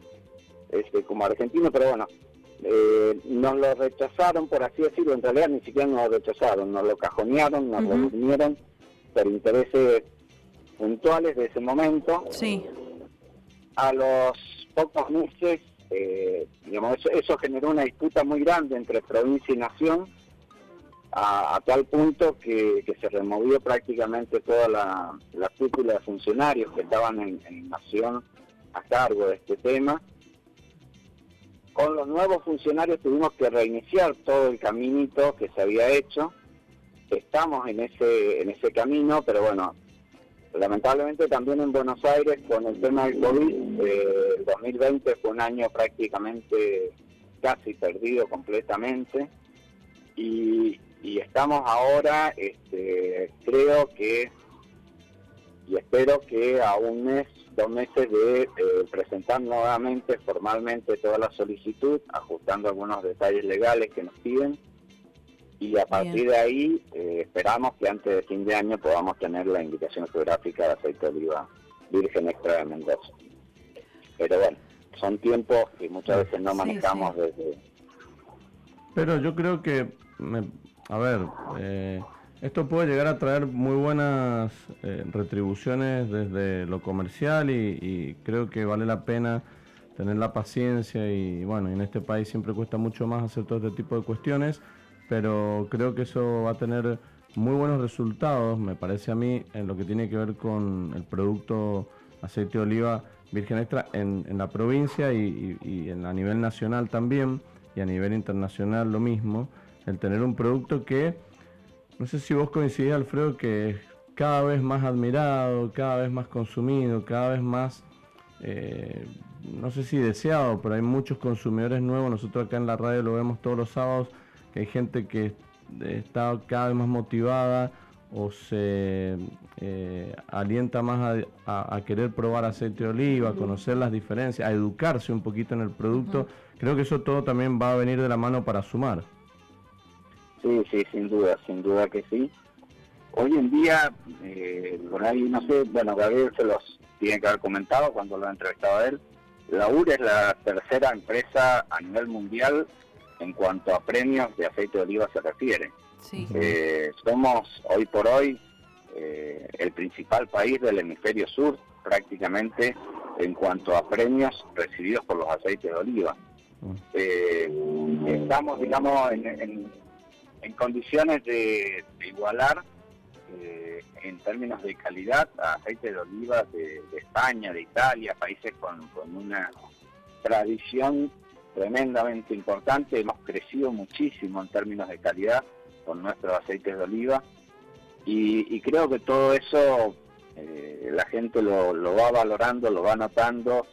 este, como argentino, pero bueno, nos lo rechazaron, por así decirlo, en realidad ni siquiera nos lo rechazaron, nos lo cajonearon, nos lo durmieron por intereses puntuales de ese momento. Sí. A los pocos meses eh, digamos, eso, generó una disputa muy grande entre provincia y nación, a, tal punto que, se removió prácticamente toda la, la cúpula de funcionarios que estaban en, nación a cargo de este tema. Con los nuevos funcionarios tuvimos que reiniciar todo el caminito que se había hecho. Estamos en ese, en ese camino, pero bueno, Lamentablemente también en Buenos Aires con el tema del COVID, eh, el 2020 fue un año prácticamente casi perdido completamente y, estamos ahora, este, creo que, y espero que a un mes, dos meses de eh, presentar nuevamente formalmente toda la solicitud, ajustando algunos detalles legales que nos piden. Y a partir de ahí eh, esperamos que antes de fin de año podamos tener la indicación geográfica de aceite de oliva virgen extra de Mendoza. Pero bueno, son tiempos que muchas veces no manejamos desde... Pero yo creo que, a ver, eh, esto puede llegar a traer muy buenas eh, retribuciones desde lo comercial y, y, creo que vale la pena tener la paciencia y bueno, en este país siempre cuesta mucho más hacer todo este tipo de cuestiones pero creo que eso va a tener muy buenos resultados, me parece a mí, en lo que tiene que ver con el producto aceite de oliva virgen extra en, la provincia y, a nivel nacional también, y a nivel internacional lo mismo, el tener un producto que, no sé si vos coincidís, Alfredo, que es cada vez más admirado, cada vez más consumido, cada vez más, eh, no sé si deseado, pero hay muchos consumidores nuevos, nosotros acá en la radio lo vemos todos los sábados, que hay gente que está cada vez más motivada o se eh, alienta más a, querer probar aceite de oliva, a conocer las diferencias, a educarse un poquito en el producto. Creo que eso todo también va a venir de la mano para sumar. Sí, sí, sin duda, sin duda que sí. Hoy en día, eh, por ahí, no sé, bueno, Gabriel se los tiene que haber comentado cuando lo ha entrevistado a él. La UR es la tercera empresa a nivel mundial en cuanto a premios de aceite de oliva se refiere. Eh, somos hoy por hoy eh, el principal país del hemisferio sur prácticamente en cuanto a premios recibidos por los aceites de oliva. Eh, estamos, digamos, en, condiciones de, igualar eh, en términos de calidad a aceite de oliva de, España, de Italia, países con, una tradición tremendamente importante. Hemos crecido muchísimo en términos de calidad con nuestros aceites de oliva y, creo que todo eso eh, la gente lo, va valorando, lo va notando.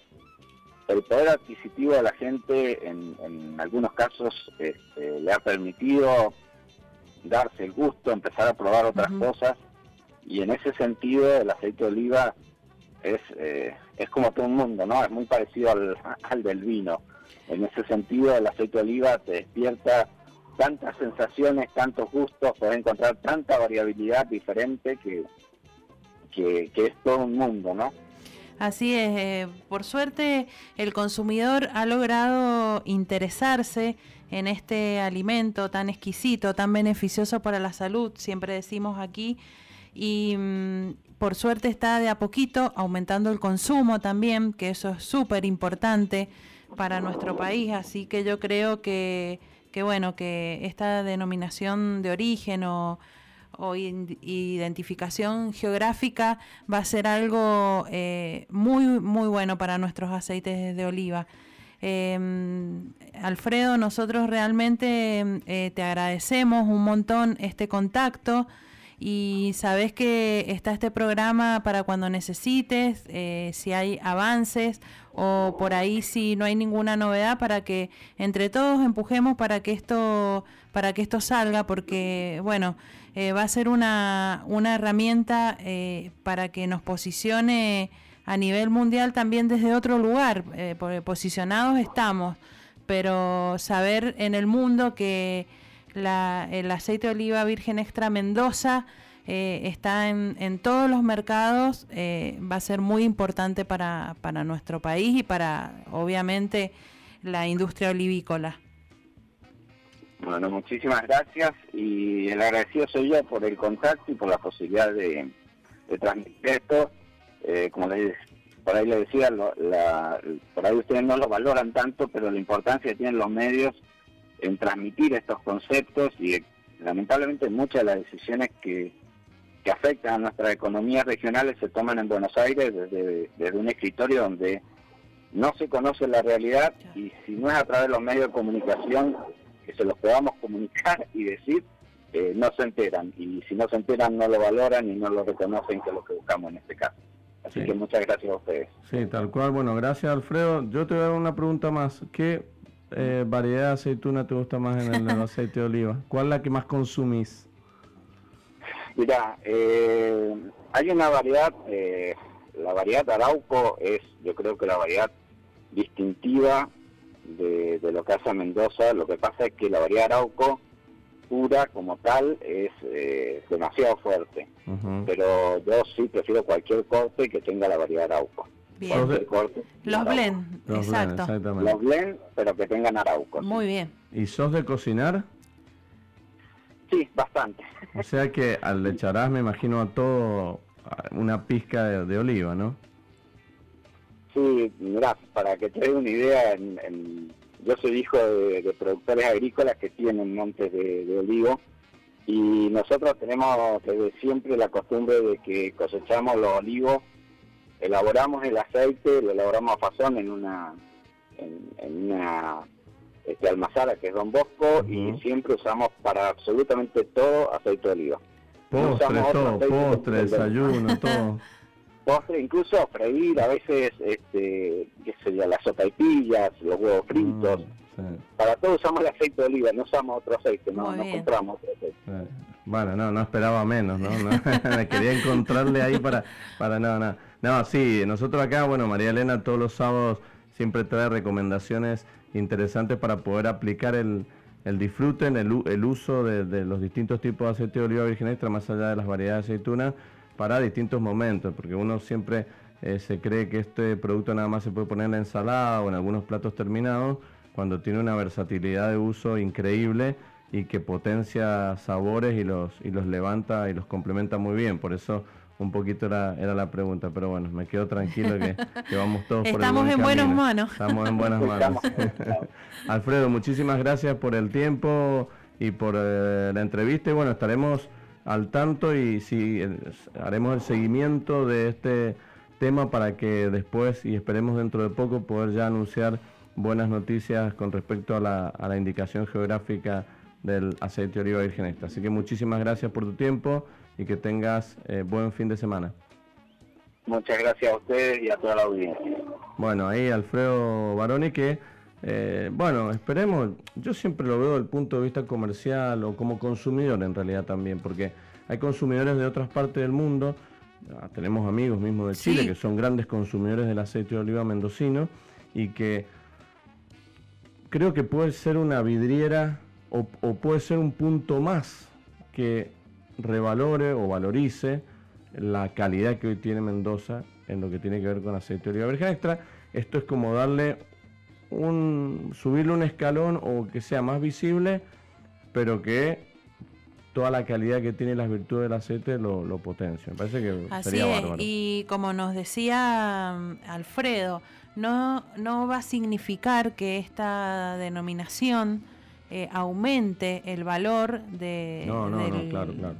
El poder adquisitivo de la gente en, algunos casos este, le ha permitido darse el gusto, empezar a probar otras cosas y en ese sentido el aceite de oliva es, eh, es como todo un mundo, ¿no? Es muy parecido al, al del vino. En ese sentido el aceite de oliva te despierta tantas sensaciones, tantos gustos, puedes encontrar tanta variabilidad diferente que, que, es todo un mundo, ¿no? Así es, eh, por suerte el consumidor ha logrado interesarse en este alimento tan exquisito, tan beneficioso para la salud, siempre decimos aquí, y mm, por suerte está de a poquito aumentando el consumo también, que eso es súper importante para nuestro país, así que yo creo que, que bueno, que esta denominación de origen o o identificación geográfica va a ser algo eh, muy, muy bueno para nuestros aceites de oliva. Em, Alfredo, nosotros realmente eh, te agradecemos un montón este contacto y sabes que está este programa para cuando necesites, eh, si hay avances o por ahí si no hay ninguna novedad para que entre todos empujemos para que esto para que esto salga porque bueno eh, va a ser una, una herramienta eh, para que nos posicione a nivel mundial también desde otro lugar porque posicionados estamos pero saber en el mundo que el aceite de oliva virgen extra Mendoza eh, está en, todos los mercados, eh, va a ser muy importante para, para nuestro país y para, obviamente, la industria olivícola. Bueno, muchísimas gracias y el agradecido soy yo por el contacto y por la posibilidad de, transmitir esto. Eh, como les, por ahí les decía, por ahí ustedes no lo valoran tanto, pero la importancia que tienen los medios en transmitir estos conceptos y lamentablemente muchas de las decisiones que, afectan a nuestras economías regionales se toman en Buenos Aires desde, un escritorio donde no se conoce la realidad y si no es a través de los medios de comunicación que se los podamos comunicar y decir, eh, no se enteran y si no se enteran no lo valoran y no lo reconocen que es lo que buscamos en este caso. Así que muchas gracias a ustedes. Sí, tal cual. Bueno, gracias Alfredo. Yo te voy a dar una pregunta más. ¿Qué eh, variedad de aceituna te gusta más en el, aceite de oliva? ¿Cuál es la que más consumís? Mira, eh, hay una variedad, eh, la variedad Arauco es yo creo que la variedad distintiva de, lo que hace Mendoza. Lo que pasa es que la variedad Arauco pura como tal es demasiado fuerte. Pero yo sí prefiero cualquier corte que tenga la variedad Arauco. Los blend, exacto. los blend, pero que tengan arauco. Muy bien. ¿Y sos de cocinar? Sí, bastante. O sea que al le echarás, me imagino, a todo una pizca de, oliva, ¿no? Sí, mirá, para que te dé una idea, yo soy hijo de, productores agrícolas que tienen montes de, de olivo y nosotros tenemos desde siempre la costumbre de que cosechamos los olivos elaboramos el aceite, lo elaboramos a fazón en una en, una este, almazara que es Don Bosco y siempre usamos para absolutamente todo aceite de oliva. Postre, todo, postre, desayuno, todo. Postre, incluso freír, a veces, este, qué sería, las sopaipillas, los huevos fritos. Mm, para todo usamos el aceite de oliva, no usamos otro aceite, no, no compramos otro aceite. Bueno, no, no esperaba menos, ¿no? Me quería encontrarle ahí para, para nada, nada. No, sí, nosotros acá, bueno, María Elena todos los sábados siempre trae recomendaciones interesantes para poder aplicar el, el disfrute, el, el uso de, los distintos tipos de aceite de oliva virgen extra, más allá de las variedades de aceituna, para distintos momentos, porque uno siempre eh, se cree que este producto nada más se puede poner en la ensalada o en algunos platos terminados, cuando tiene una versatilidad de uso increíble y que potencia sabores y los, y los levanta y los complementa muy bien. Por eso un poquito era, era la pregunta, pero bueno, me quedo tranquilo que, vamos todos por el buen en buenas manos. Estamos en buenas manos. Alfredo, muchísimas gracias por el tiempo y por eh, la entrevista y bueno, estaremos al tanto y si haremos el seguimiento de este tema para que después y esperemos dentro de poco poder ya anunciar buenas noticias con respecto a la, a la indicación geográfica del aceite de oliva virgen extra. Así que muchísimas gracias por tu tiempo y que tengas eh, buen fin de semana. Muchas gracias a ustedes y a toda la audiencia. Bueno, ahí Alfredo Baroni que, eh, bueno, esperemos, yo siempre lo veo desde el punto de vista comercial o como consumidor en realidad también, porque hay consumidores de otras partes del mundo, ah, tenemos amigos mismos de Chile que son grandes consumidores del aceite de oliva mendocino y que creo que puede ser una vidriera o, puede ser un punto más que revalore o valorice la calidad que hoy tiene Mendoza en lo que tiene que ver con aceite de oliva virgen extra. Esto es como darle un, subirle un escalón o que sea más visible, pero que toda la calidad que tiene las virtudes del aceite lo, lo potencia. Me parece que Así es. Y como nos decía mm, Alfredo, no, no va a significar que esta denominación eh, aumente el valor de,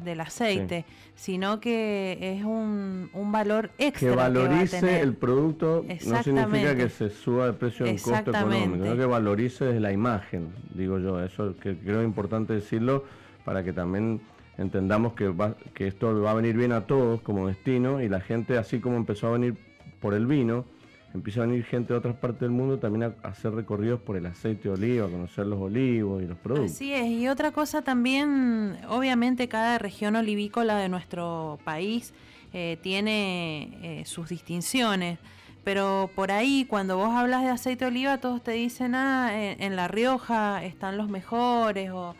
del, aceite, sino que es un, un valor extra. Que valorice el producto no significa que se suba el precio en costo económico, sino que valorice desde la imagen, digo yo. Eso que creo importante decirlo para que también entendamos que, va, que esto va a venir bien a todos como destino y la gente, así como empezó a venir por el vino, empieza a venir gente de otras partes del mundo también a, hacer recorridos por el aceite de oliva, a conocer los olivos y los productos. Así es, y otra cosa también, obviamente cada región olivícola de nuestro país eh, tiene eh, sus distinciones, pero por ahí cuando vos hablas de aceite de oliva todos te dicen, ah, en, La Rioja están los mejores, o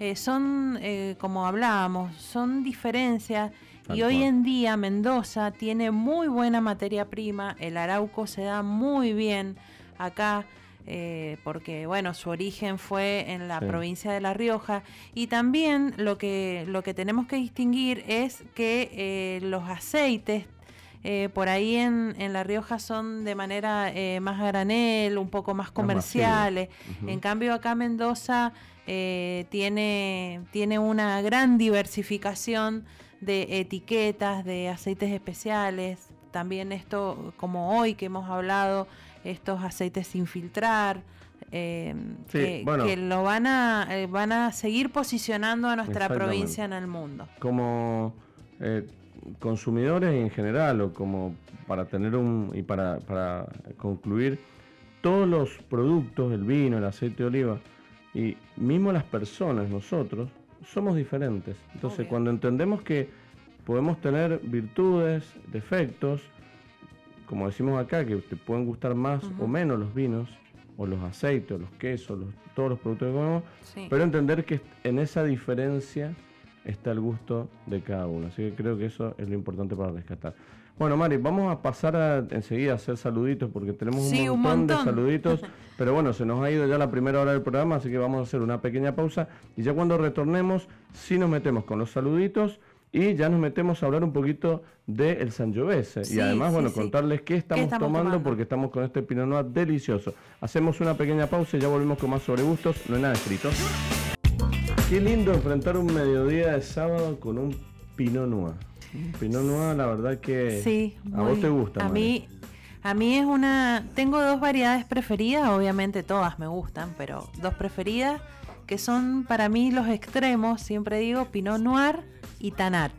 eh, son, como hablábamos, son diferencias y hoy en día Mendoza tiene muy buena materia prima, el arauco se da muy bien acá. Eh, porque bueno, su origen fue en la provincia de La Rioja y también lo que, lo que tenemos que distinguir es que eh, los aceites eh, por ahí en, en, La Rioja son de manera más granel, un poco más comerciales. En cambio acá Mendoza tiene, tiene una gran diversificación de etiquetas, de aceites especiales, también esto, como hoy que hemos hablado, estos aceites sin filtrar, eh, que, lo van a, eh, van a seguir posicionando a nuestra provincia en el mundo. Como eh, consumidores en general, o como para tener un, y para, para concluir, todos los productos, el vino, el aceite de oliva, y mismo las personas, nosotros, somos diferentes. Entonces, cuando entendemos que podemos tener virtudes, defectos, como decimos acá, que te pueden gustar más o menos los vinos, o los aceites, o los quesos, todos los productos que comemos, pero entender que en esa diferencia está el gusto de cada uno. Así que creo que eso es lo importante para rescatar. Bueno, Mari, vamos a pasar a, enseguida a hacer saluditos porque tenemos un, montón de saluditos. pero bueno, se nos ha ido ya la primera hora del programa, así que vamos a hacer una pequeña pausa. Y ya cuando retornemos, sí nos metemos con los saluditos y ya nos metemos a hablar un poquito del de Sangiovese. y además, bueno, contarles qué estamos, tomando, porque estamos con este Pinot Noir delicioso. Hacemos una pequeña pausa y ya volvemos con más sobre gustos. No hay nada escrito. Qué lindo enfrentar un mediodía de sábado con un Pinot Noir. Pinot Noir, la verdad que sí, a vos te gusta. A mí, a mí es una. Tengo dos variedades preferidas, obviamente todas me gustan, pero dos preferidas que son para mí los extremos. Siempre digo Pinot Noir y Tanar.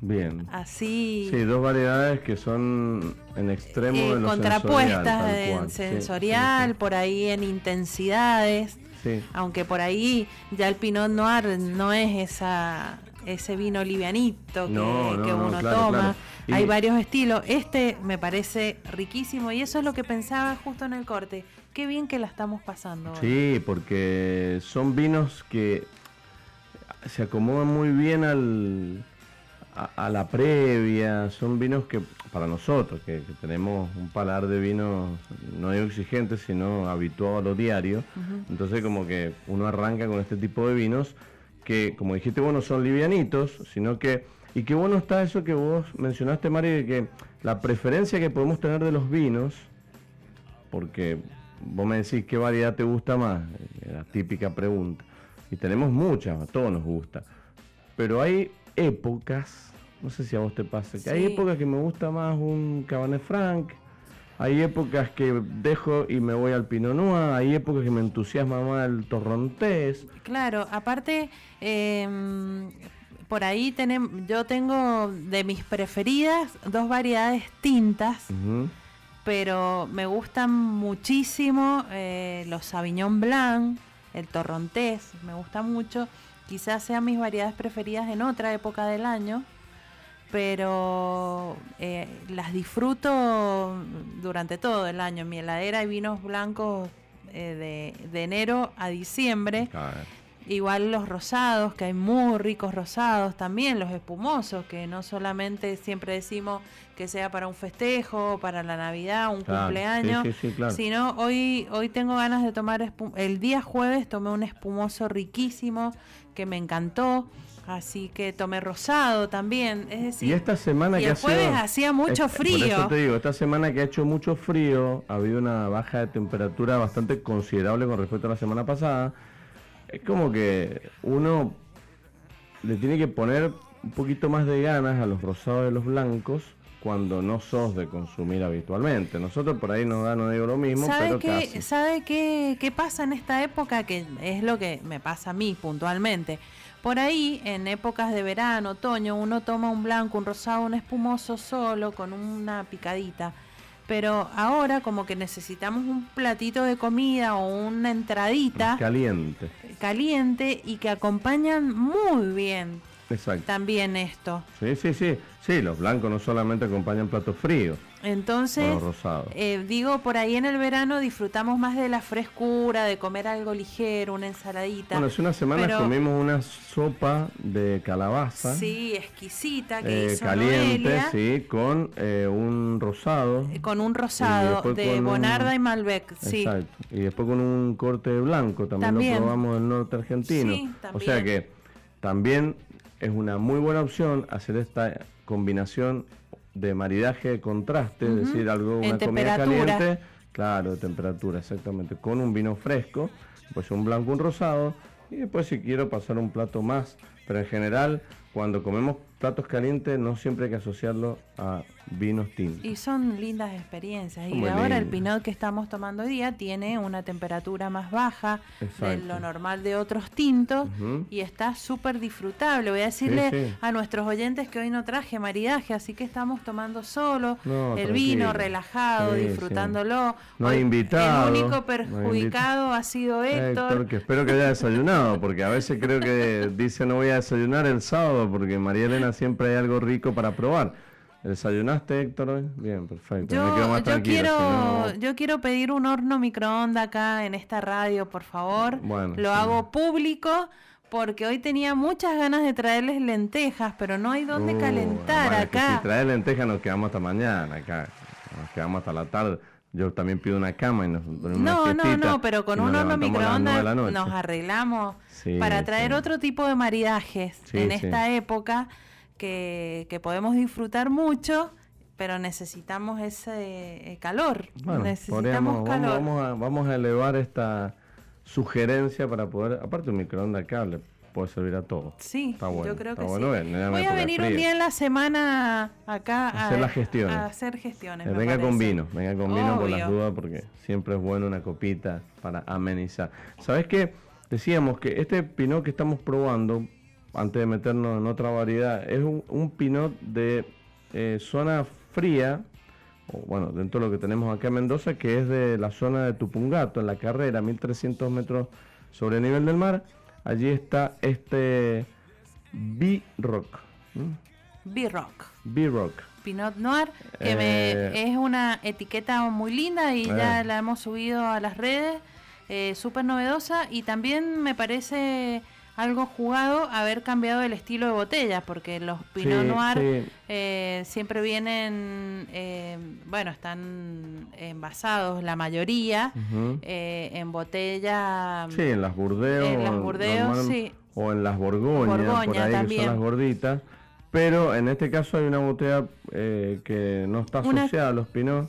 Bien. Así. Sí, dos variedades que son en extremo eh, de lo contrapuestas en sensorial, por ahí en intensidades. Aunque por ahí ya el Pinot Noir no es esa ese vino livianito que, uno toma. Hay varios estilos. Este me parece riquísimo y eso es lo que pensaba justo en el corte. Qué bien que la estamos pasando. Sí, porque son vinos que se acomodan muy bien al, a, la previa. Son vinos que para nosotros, que, tenemos un palar de vino no exigente, sino habituado a lo diario, entonces como que uno arranca con este tipo de vinos que, como dijiste vos, no son livianitos, sino que, y qué bueno está eso que vos mencionaste, Mari, de que la preferencia que podemos tener de los vinos, porque vos me decís qué variedad te gusta más, la típica pregunta, y tenemos muchas, a todos nos gusta, pero hay épocas, no sé si a vos te pasa, que hay épocas que me gusta más un Cabernet Franc, hay épocas que dejo y me voy al Pinot Noir, hay épocas que me entusiasma más el Torrontés. Claro, aparte, em, por ahí tenemos, yo tengo de mis preferidas dos variedades tintas, pero me gustan muchísimo eh, los Sauvignon Blanc, el Torrontés, me gusta mucho. Quizás sean mis variedades preferidas en otra época del año, pero eh, las disfruto durante todo el año. En mi heladera hay vinos blancos eh, de, de enero a diciembre. Igual los rosados, que hay muy ricos rosados, también los espumosos, que no solamente siempre decimos que sea para un festejo, para la Navidad, un Claro, cumpleaños, sí, sí, sí, claro. sino hoy hoy tengo ganas de tomar el día jueves tomé un espumoso riquísimo que me encantó, así que tomé rosado también, es decir, Y esta semana y que el sido- jueves hacía mucho es- frío. Por eso te digo, esta semana que ha hecho mucho frío, ha habido una baja de temperatura bastante considerable con respecto a la semana pasada. Es como que uno le tiene que poner un poquito más de ganas a los rosados y a los blancos cuando no sos de consumir habitualmente. Nosotros por ahí nos da, no digo lo mismo, ¿Sabe pero qué, casi. ¿Sabe qué, qué pasa en esta época? Que es lo que me pasa a mí puntualmente. Por ahí, en épocas de verano, otoño, uno toma un blanco, un rosado, un espumoso solo, con una picadita. Pero ahora como que necesitamos un platito de comida o una entradita Caliente. caliente y que acompañan muy bien Exacto. también esto. Sí, sí, sí. Sí, los blancos no solamente acompañan platos fríos, Entonces. Eh, digo, por ahí en el verano disfrutamos más de la frescura, de comer algo ligero, una ensaladita. Bueno, hace unas semanas pero- comimos una sopa de calabaza. Sí, exquisita que eh, hizo caliente, Noelia, sí, con eh, un rosado. eh, con un rosado de un- Bonarda y Malbec, sí. Exacto. Y después con un corte blanco, también, También. lo probamos del norte argentino. Sí, o sea también. que también es una muy buena opción hacer esta combinación de maridaje de contraste, es decir, algo, una comida caliente, claro, de temperatura, exactamente, con un vino fresco, pues un blanco, un rosado, y después si quiero pasar un plato más, pero en general, cuando comemos platos calientes, no siempre hay que asociarlo a vinos tintos. Y son lindas experiencias. Y ahora el pinot que estamos tomando hoy día tiene una temperatura más baja de lo normal de otros tintos y está súper disfrutable. Voy a decirle sí. a nuestros oyentes que hoy no traje maridaje, así que estamos tomando solo No, el tranquilo. vino, relajado, Sí, disfrutándolo. No hay invitado, El único perjudicado ha sido Héctor. Héctor, que espero que haya desayunado, porque a veces creo que dice no voy a desayunar el sábado, porque María Elena siempre hay algo rico para probar. ¿Desayunaste, Héctor, hoy? Bien, perfecto. Me quedo Yo, más yo tranquilo, quiero, no- yo quiero pedir un horno microondas acá en esta radio, por favor. Bueno, Lo sí. hago público porque hoy tenía muchas ganas de traerles lentejas, pero no hay dónde Uh, calentar bueno, es que acá. Si traes lentejas nos quedamos hasta mañana acá. Nos quedamos hasta la tarde. Yo también pido una cama y nos dormimos una No, no, no, pero con un horno microondas nos arreglamos Sí, para traer sí. otro tipo de maridajes en esta época que, que podemos disfrutar mucho, pero necesitamos ese eh, calor. Bueno, necesitamos calor. vamos a, vamos a elevar esta sugerencia para poder, aparte un microondas cable, puede servir a todo. Sí, Está bueno, yo creo está que bueno, sí. Voy a venir un día en la semana acá a, Hacer las gestiones. a hacer gestiones. Eh, venga con vino, venga con vino por las dudas porque siempre es bueno una copita para amenizar. ¿Sabes qué? Decíamos que este pinot que estamos probando, antes de meternos en otra variedad, es un, un pinot de eh, zona fría, o bueno, dentro de lo que tenemos acá en Mendoza, que es de la zona de Tupungato, en la carrera, 1300 metros sobre el nivel del mar. Allí está este B-Rock. B-Rock. B-Rock. Pinot Noir, que Eh, me, es una etiqueta muy linda y ya Eh. la hemos subido a las redes, eh, súper novedosa y también me parece algo jugado haber cambiado el estilo de botella, porque los Pinot Sí, Noir sí. eh, siempre vienen, eh, bueno, están envasados la mayoría eh, en botella Sí, en las burdeos. En las Burdeos, normal- sí. o en las Borgoñas, por ahí que también. son las gorditas. Pero en este caso hay una botella eh, que no está Una- asociada a los Pinot.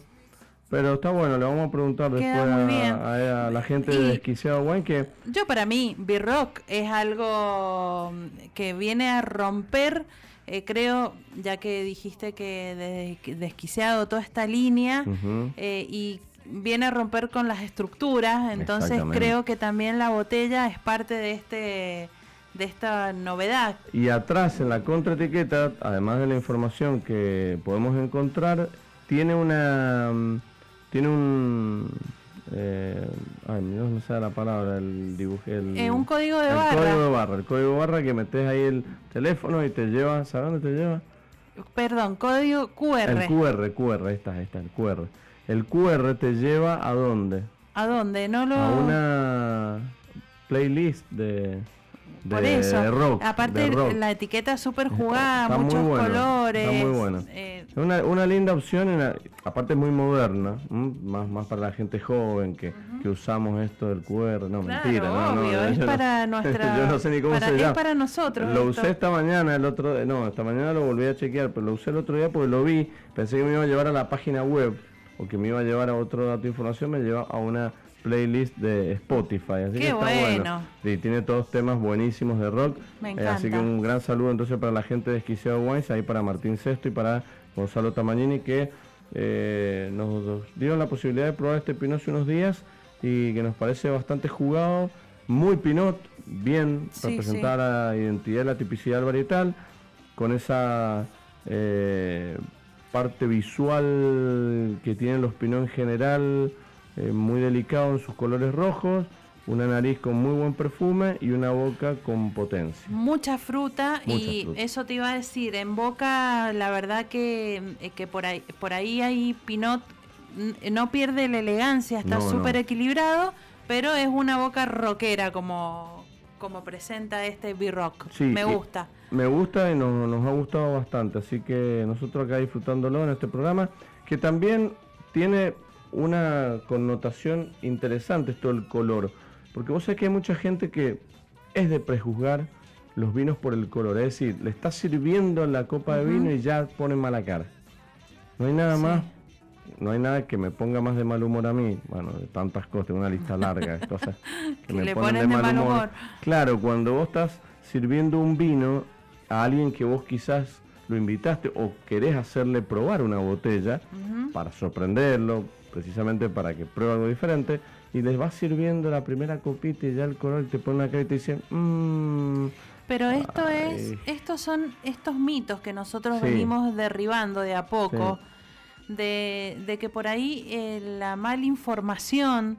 Pero está bueno, le vamos a preguntar Queda después muy a, bien. a- a la gente Y- de Desquiciado Wine que Yo para mí, B-Rock es algo mm, que viene a romper, eh, creo, ya que dijiste que que- desquiciado toda esta línea eh, y viene a romper con las estructuras, entonces creo que también la botella es parte de este de esta novedad. Y atrás en la contraetiqueta, además de la información que podemos encontrar, tiene una mm, tiene un eh, ay, no me sale la palabra, el dibujo, el, Eh, un código de el barra. código de barra, el código de barra que metes ahí el teléfono y te lleva, ¿sabes dónde te lleva? Perdón, código QR. El QR, QR, ahí está, ahí está, el QR. El QR te lleva a dónde? ¿A dónde? No lo A una playlist de, de, Por eso. de rock. Aparte de rock. la etiqueta súper jugada, Está muy muchos bueno, colores. está muy bueno. eh, Una, una linda opción, aparte muy moderna, más, más para la gente joven que, que usamos esto del QR. No, Claro, mentira, no, no, es no- para nuestra- yo no sé ni cómo para- se es para nosotros Lo esto. usé esta mañana, el otro no, esta mañana lo volví a chequear, pero lo usé el otro día porque lo vi, pensé que me iba a llevar a la página web o que me iba a llevar a otro dato de información, me lleva a una playlist de Spotify. Así Qué que está bueno. Y tiene todos temas buenísimos de rock. Me Eh, así que un gran saludo entonces para la gente de Esquiciado Wines, ahí para Martín Sesto y para Gonzalo Tamagnini que eh, nos dieron la posibilidad de probar este Pinot hace unos días y que nos parece bastante jugado, muy Pinot, bien Sí, representada la identidad y la tipicidad varietal, con esa eh, parte visual que tienen los Pinot en general, eh, muy delicado en sus colores rojos, una nariz con muy buen perfume y una boca con potencia. Mucha fruta Mucha y fruta. eso te iba a decir, en boca la verdad que, eh, que por, ahí, por ahí hay Pinot, no pierde la elegancia, está No, no. súper equilibrado, pero es una boca rockera como, como presenta este B-Rock. Sí, Me gusta. Me gusta y nos, nos ha gustado bastante, así que nosotros acá disfrutándolo en este programa, que también tiene una connotación interesante esto del color, porque vos sabés que hay mucha gente que es de prejuzgar los vinos por el color, es decir, le está sirviendo la copa de vino y ya pone mala cara. No hay nada Sí. más, no hay nada que me ponga más de mal humor a mí, bueno, de tantas cosas, una lista larga de cosas que, Que me le ponen de mal mal humor. humor. Claro, cuando vos estás sirviendo un vino a alguien que vos quizás lo invitaste o querés hacerle probar una botella para sorprenderlo, precisamente para que pruebe algo diferente, y les vas sirviendo la primera copita y ya el color y te pone una cara y te dicen, mmm, Pero esto Ay. es, estos son estos mitos que nosotros Sí. venimos derribando de a poco, de, de que por ahí eh, la mala información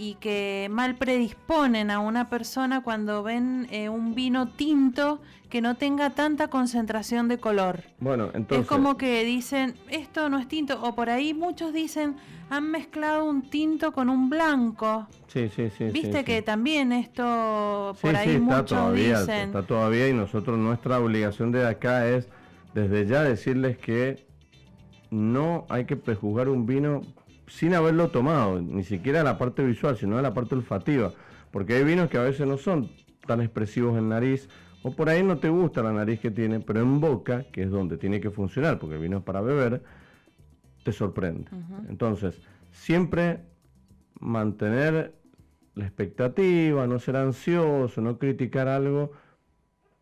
y que mal predisponen a una persona cuando ven eh, un vino tinto que no tenga tanta concentración de color. bueno, entonces... es como que dicen, esto no es tinto, o por ahí muchos dicen, han mezclado un tinto con un blanco. Sí, sí, sí. Viste sí. que también esto, Sí, por ahí sí, está muchos todavía, dicen... está todavía y nosotros nuestra obligación de acá es desde ya decirles que no hay que prejuzgar un vino sin haberlo tomado, ni siquiera la parte visual, sino la parte olfativa, porque hay vinos que a veces no son tan expresivos en nariz o por ahí no te gusta la nariz que tiene, pero en boca, que es donde tiene que funcionar, porque el vino es para beber, te sorprende. Entonces, siempre mantener la expectativa, no ser ansioso, no criticar algo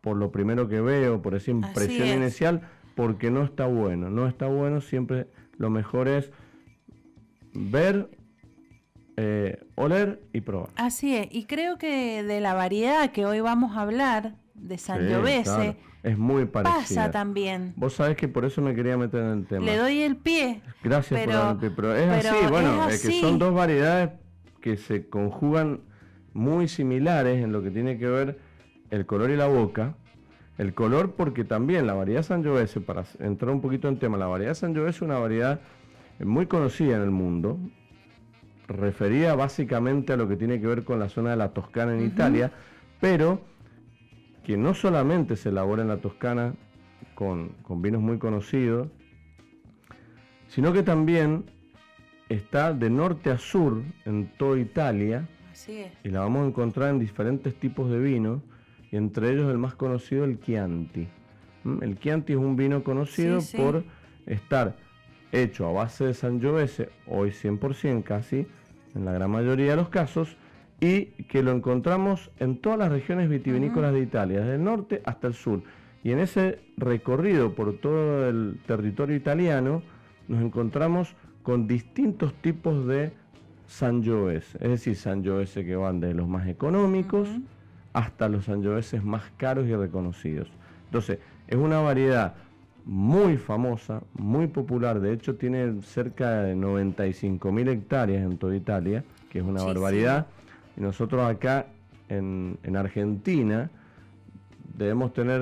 por lo primero que veo, por esa impresión es. inicial, porque no está bueno. No está bueno, siempre lo mejor es ver, eh, oler y probar. Así es, y creo que de la variedad que hoy vamos a hablar, de Sí, Sangiovese, claro, Es muy parecida. pasa también. Vos sabés que por eso me quería meter en el tema. Le doy el pie. Gracias pero- por darme el pie, pero es pero así, bueno, es es, que son dos variedades que se conjugan muy similares en lo que tiene que ver el color y la boca. El color porque también la variedad Sangiovese, para entrar un poquito en tema, la variedad Sangiovese es una variedad muy conocida en el mundo, referida básicamente a lo que tiene que ver con la zona de la Toscana en Italia, pero que no solamente se elabora en la Toscana con, con vinos muy conocidos, sino que también está de norte a sur en toda Italia Así es. y la vamos a encontrar en diferentes tipos de vinos y entre ellos el más conocido, el Chianti. ¿Mm? El Chianti es un vino conocido por estar hecho a base de Sangiovese, hoy 100% casi, en la gran mayoría de los casos, y que lo encontramos en todas las regiones vitivinícolas de Italia, desde el norte hasta el sur. Y en ese recorrido por todo el territorio italiano nos encontramos con distintos tipos de Sangiovese, es decir, Sangiovese que van de los más económicos hasta los Sangioveses más caros y reconocidos. Entonces, es una variedad muy famosa, muy popular, de hecho tiene cerca de 95 mil hectáreas en toda Italia, que es una barbaridad. Y nosotros acá en, Argentina debemos tener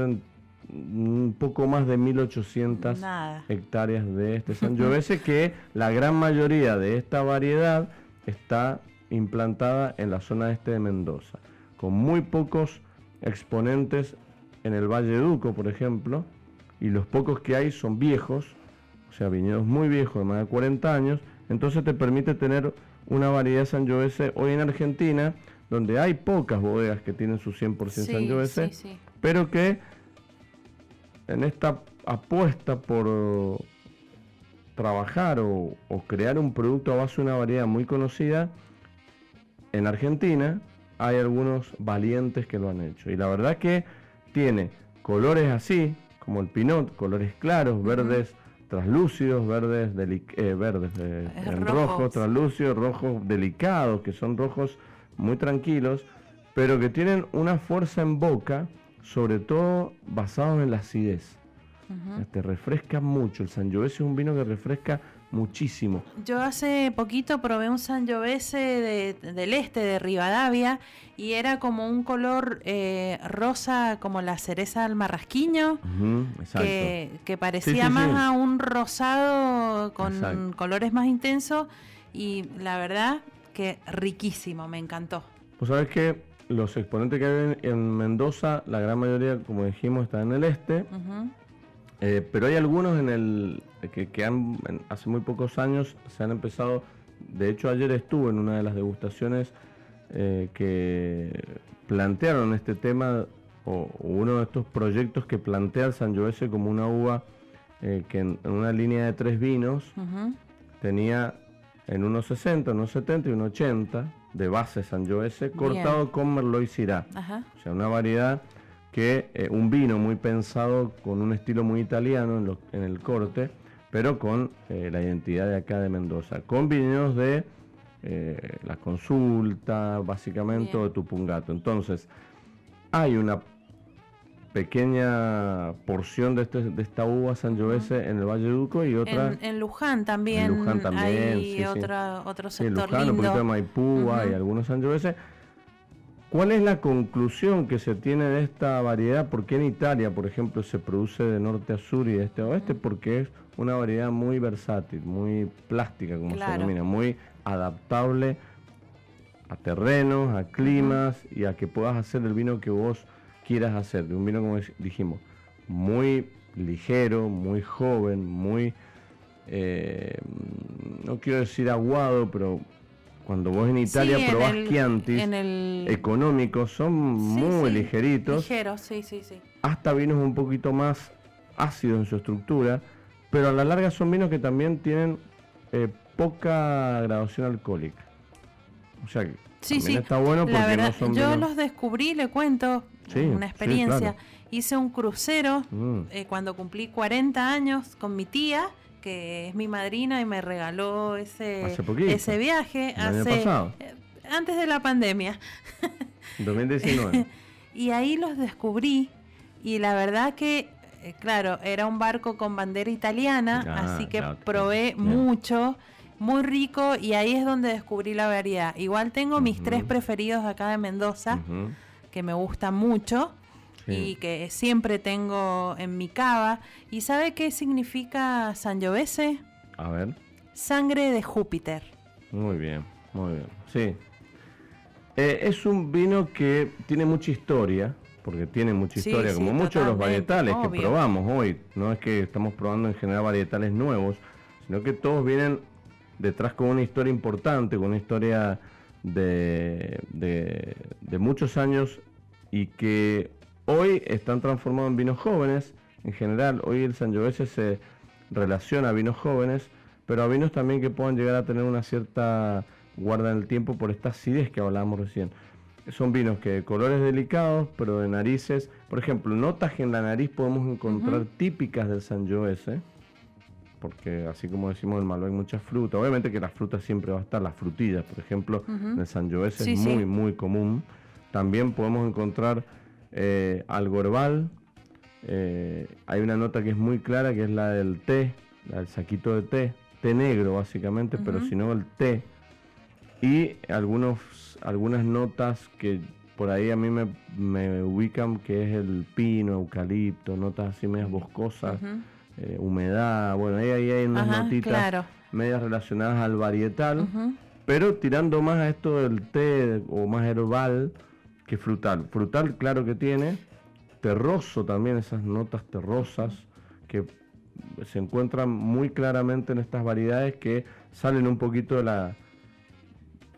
un poco más de 1800 hectáreas de este Sangiovese, que la gran mayoría de esta variedad está implantada en la zona este de Mendoza, con muy pocos exponentes en el Valle Duco, por ejemplo, y los pocos que hay son viejos, o sea, viñedos muy viejos, de más de 40 años, entonces te permite tener una variedad Sangiovese hoy en Argentina, donde hay pocas bodegas que tienen su 100% sí, Sangiovese, pero que en esta apuesta por trabajar o, crear un producto a base de una variedad muy conocida, en Argentina hay algunos valientes que lo han hecho. Y la verdad que tiene colores así, como el pinot, colores claros, verdes translúcidos, verdes, eh, verdes eh, en rojo, translúcidos, rojos delicados, que son rojos muy tranquilos, pero que tienen una fuerza en boca, sobre todo basados en la acidez. Este refresca mucho. El Sangiovese es un vino que refresca muchísimo. Yo hace poquito probé un Sangiovese de, del este, de Rivadavia, y era como un color eh, rosa, como la cereza del marrasquiño, que, parecía más a un rosado con colores más intensos, y la verdad que riquísimo, me encantó. Pues sabes que los exponentes que hay en Mendoza, la gran mayoría, como dijimos, están en el este. Eh, pero hay algunos en el que, han, hace muy pocos años se han empezado. De hecho, ayer estuve en una de las degustaciones eh, que plantearon este tema o, uno de estos proyectos que plantea el Sangiovese como una uva eh, que en, una línea de tres vinos tenía en unos 60, unos 70 y unos 80 de base Sangiovese cortado con Merlot y Syrah. O sea, una variedad que eh, un vino muy pensado con un estilo muy italiano en, el corte, pero con eh, la identidad de acá de Mendoza, con vinos de eh, la consulta, básicamente, de Tupungato. Entonces, hay una pequeña porción de, este, de esta uva Sangiovese en el Valle Duco y otra en, Luján también en Luján también hay otra, otro sector Luján, un poquito de Maipú y algunos Sangiovese ¿Cuál es la conclusión que se tiene de esta variedad? ¿Por qué en Italia, por ejemplo, se produce de norte a sur y de este a oeste? Porque es una variedad muy versátil, muy plástica, como se denomina, muy adaptable a terrenos, a climas y a que puedas hacer el vino que vos quieras hacer. De un vino, como dijimos, muy ligero, muy joven, muy, eh, no quiero decir aguado, pero cuando vos en Italia probás Chiantis económicos, son muy ligeritos. Ligeros, sí, sí, sí. Hasta vinos un poquito más ácidos en su estructura, pero a la larga son vinos que también tienen eh, poca graduación alcohólica. O sea, sí, sí. está bueno porque verdad, no son Yo los descubrí, le cuento, una experiencia. Hice un crucero mm. eh, cuando cumplí 40 años con mi tía que es mi madrina y me regaló ese, ese viaje hace, eh, antes de la pandemia. 2019. y ahí los descubrí y la verdad que, eh, claro, era un barco con bandera italiana, ah, así que probé mucho, muy rico y ahí es donde descubrí la variedad. Igual tengo mis tres preferidos acá de Mendoza, que me gustan mucho y que siempre tengo en mi cava. ¿Y sabe qué significa Sangiovese? A ver. Sangre de Júpiter. Muy bien, muy bien. Sí. Eh, es un vino que tiene mucha historia, porque tiene mucha historia, como muchos de los varietales que probamos hoy. No es que estamos probando en general varietales nuevos, sino que todos vienen detrás con una historia importante, con una historia de, de, de muchos años y que hoy están transformados en vinos jóvenes. En general, hoy el Sangiovese se relaciona a vinos jóvenes, pero a vinos también que puedan llegar a tener una cierta guarda en el tiempo por esta acidez que hablábamos recién. Son vinos que de colores delicados, pero de narices. Por ejemplo, notas que en la nariz podemos encontrar típicas del Sangiovese porque así como decimos el Malbec muchas frutas, obviamente que las frutas siempre va a estar, las frutillas, por ejemplo, en el Sangiovese es muy, muy común. También podemos encontrar eh, algo herbal, eh, hay una nota que es muy clara que es la del té, la del saquito de té, té negro básicamente, pero si no el té. Y algunos, algunas notas que por ahí a mí me, ubican que es el pino, eucalipto, notas así medias boscosas. Eh, humedad, bueno, ahí, hay unas notitas medias relacionadas al varietal, pero tirando más a esto del té o más herbal que frutal. Frutal, claro que tiene, terroso también, esas notas terrosas que se encuentran muy claramente en estas variedades que salen un poquito de la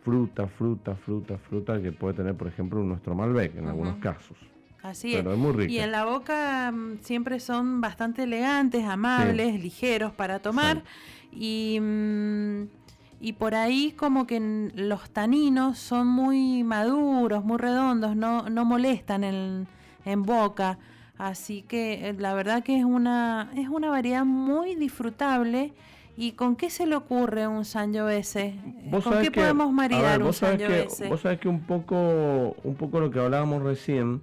fruta, fruta, fruta, fruta que puede tener, por ejemplo, nuestro Malbec en algunos casos. Así es. Y en la boca mm, siempre son bastante elegantes, amables, ligeros para tomar. Y, mm, y por ahí como que los taninos son muy maduros, muy redondos, no, no molestan en, en boca. Así que eh, la verdad que es una, es una variedad muy disfrutable. ¿Y con qué se le ocurre un Sangiovese? ¿Con qué podemos maridar un Sangiovese? Vos sabés que un poco, un poco lo que hablábamos recién,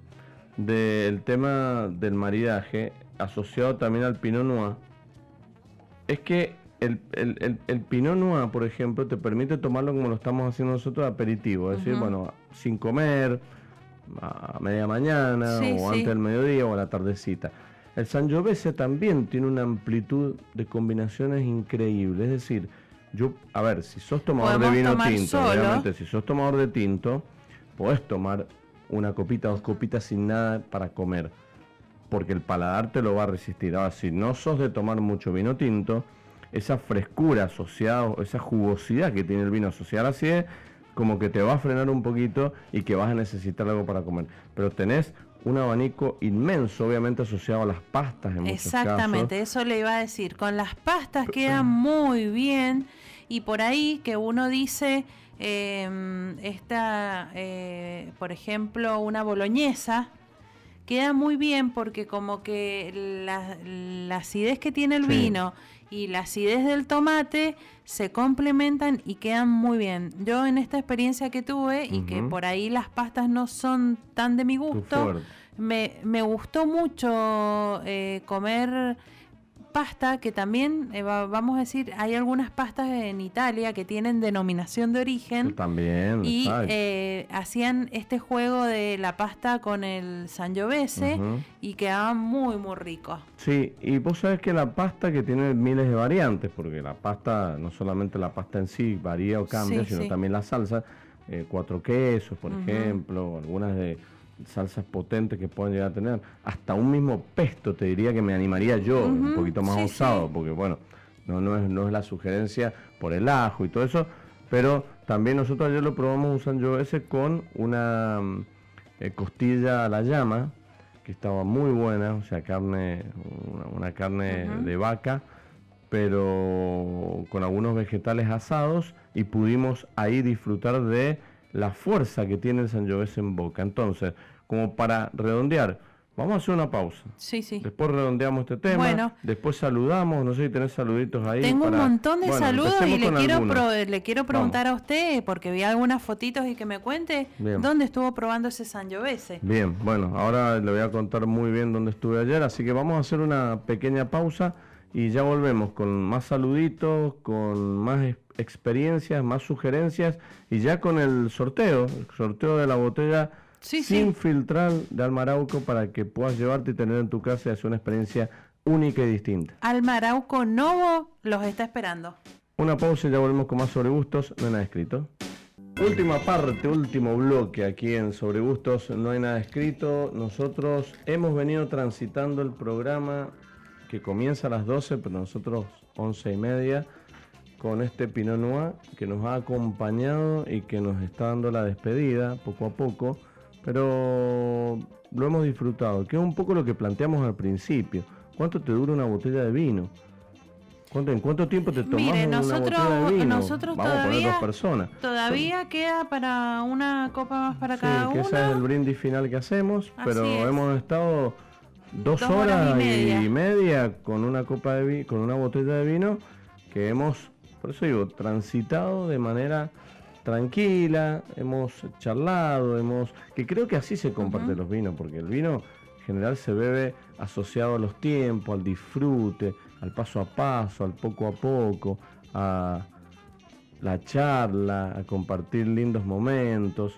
del tema del maridaje asociado también al Pinot Noir es que el, el, Pinot Noir, por ejemplo, te permite tomarlo como lo estamos haciendo nosotros, aperitivo, es decir, bueno, sin comer, a media mañana, o antes del mediodía, o a la tardecita. El Sangiovese también tiene una amplitud de combinaciones increíble, es decir, yo, a ver, si sos tomador de vino tinto, obviamente, si sos tomador de tinto, podés tomar una copita, dos copitas sin nada para comer, porque el paladar te lo va a resistir. Ahora, si no sos de tomar mucho vino tinto, esa frescura asociada, esa jugosidad que tiene el vino asociado así es como que te va a frenar un poquito y que vas a necesitar algo para comer. Pero tenés un abanico inmenso, obviamente asociado a las pastas en Exactamente, eso le iba a decir. Con las pastas queda muy bien y por ahí que uno dice eh, esta, eh, por ejemplo, una boloñesa, queda muy bien porque como que la, acidez que tiene el vino y la acidez del tomate se complementan y quedan muy bien. Yo en esta experiencia que tuve y que por ahí las pastas no son tan de mi gusto, me, me, gustó mucho eh, comer pasta que también, eh, vamos a decir, hay algunas pastas en Italia que tienen denominación de origen. También. Y eh, hacían este juego de la pasta con el Sangiovese y quedaban muy, muy ricos. Sí, y vos sabés que la pasta que tiene miles de variantes, porque la pasta, no solamente la pasta en sí varía o cambia, sino también la salsa, eh, cuatro quesos, por ejemplo, algunas de salsas potentes que pueden llegar a tener. Hasta un mismo pesto te diría que me animaría yo, un poquito más usado, porque bueno, no, no, es, no es la sugerencia por el ajo y todo eso, pero también nosotros ayer lo probamos usando ese con una mm, eh, costilla a la llama, que estaba muy buena, o sea, carne, una, carne de vaca, pero con algunos vegetales asados y pudimos ahí disfrutar de la fuerza que tiene el Sangiovese en boca. Entonces, como para redondear, vamos a hacer una pausa. Sí, sí. Después redondeamos este tema. Bueno. Después saludamos, no sé si tenés saluditos ahí. Tengo un montón de saludos y le quiero, le quiero preguntar a usted, porque vi algunas fotitos y que me cuente dónde estuvo probando ese Sangiovese. Bien, bueno, ahora le voy a contar muy bien dónde estuve ayer, así que vamos a hacer una pequeña pausa y ya volvemos con más saluditos, con más experiencias, más sugerencias y ya con el sorteo, el sorteo de la botella sin filtrar de Almarauco para que puedas llevarte y tener en tu casa y hacer una experiencia única y distinta. Almarauco Novo los está esperando. Una pausa y ya volvemos con más sobre gustos, no hay nada escrito. Última parte, último bloque aquí en Sobre Gustos, no hay nada escrito. Nosotros hemos venido transitando el programa que comienza a las 12, pero nosotros 11 y media con este Pinot Noir que nos ha acompañado y que nos está dando la despedida poco a poco. Pero lo hemos disfrutado, que es un poco lo que planteamos al principio. ¿Cuánto te dura una botella de vino? ¿Cuánto, ¿En cuánto tiempo te tomas Mire, una nosotros, botella de vino? nosotros Vamos a poner todavía, dos personas. todavía queda para una copa más para Sí, cada que uno. ese es el brindis final que hacemos, Así pero es. hemos estado dos, Dos horas horas, y media. y media con una copa de vi- con una botella de vino que hemos, por eso digo, transitado de manera tranquila, hemos charlado, hemos, que creo que así se comparten los vinos, porque el vino en general se bebe asociado a los tiempos, al disfrute, al paso a paso, al poco a poco, a la charla, a compartir lindos momentos.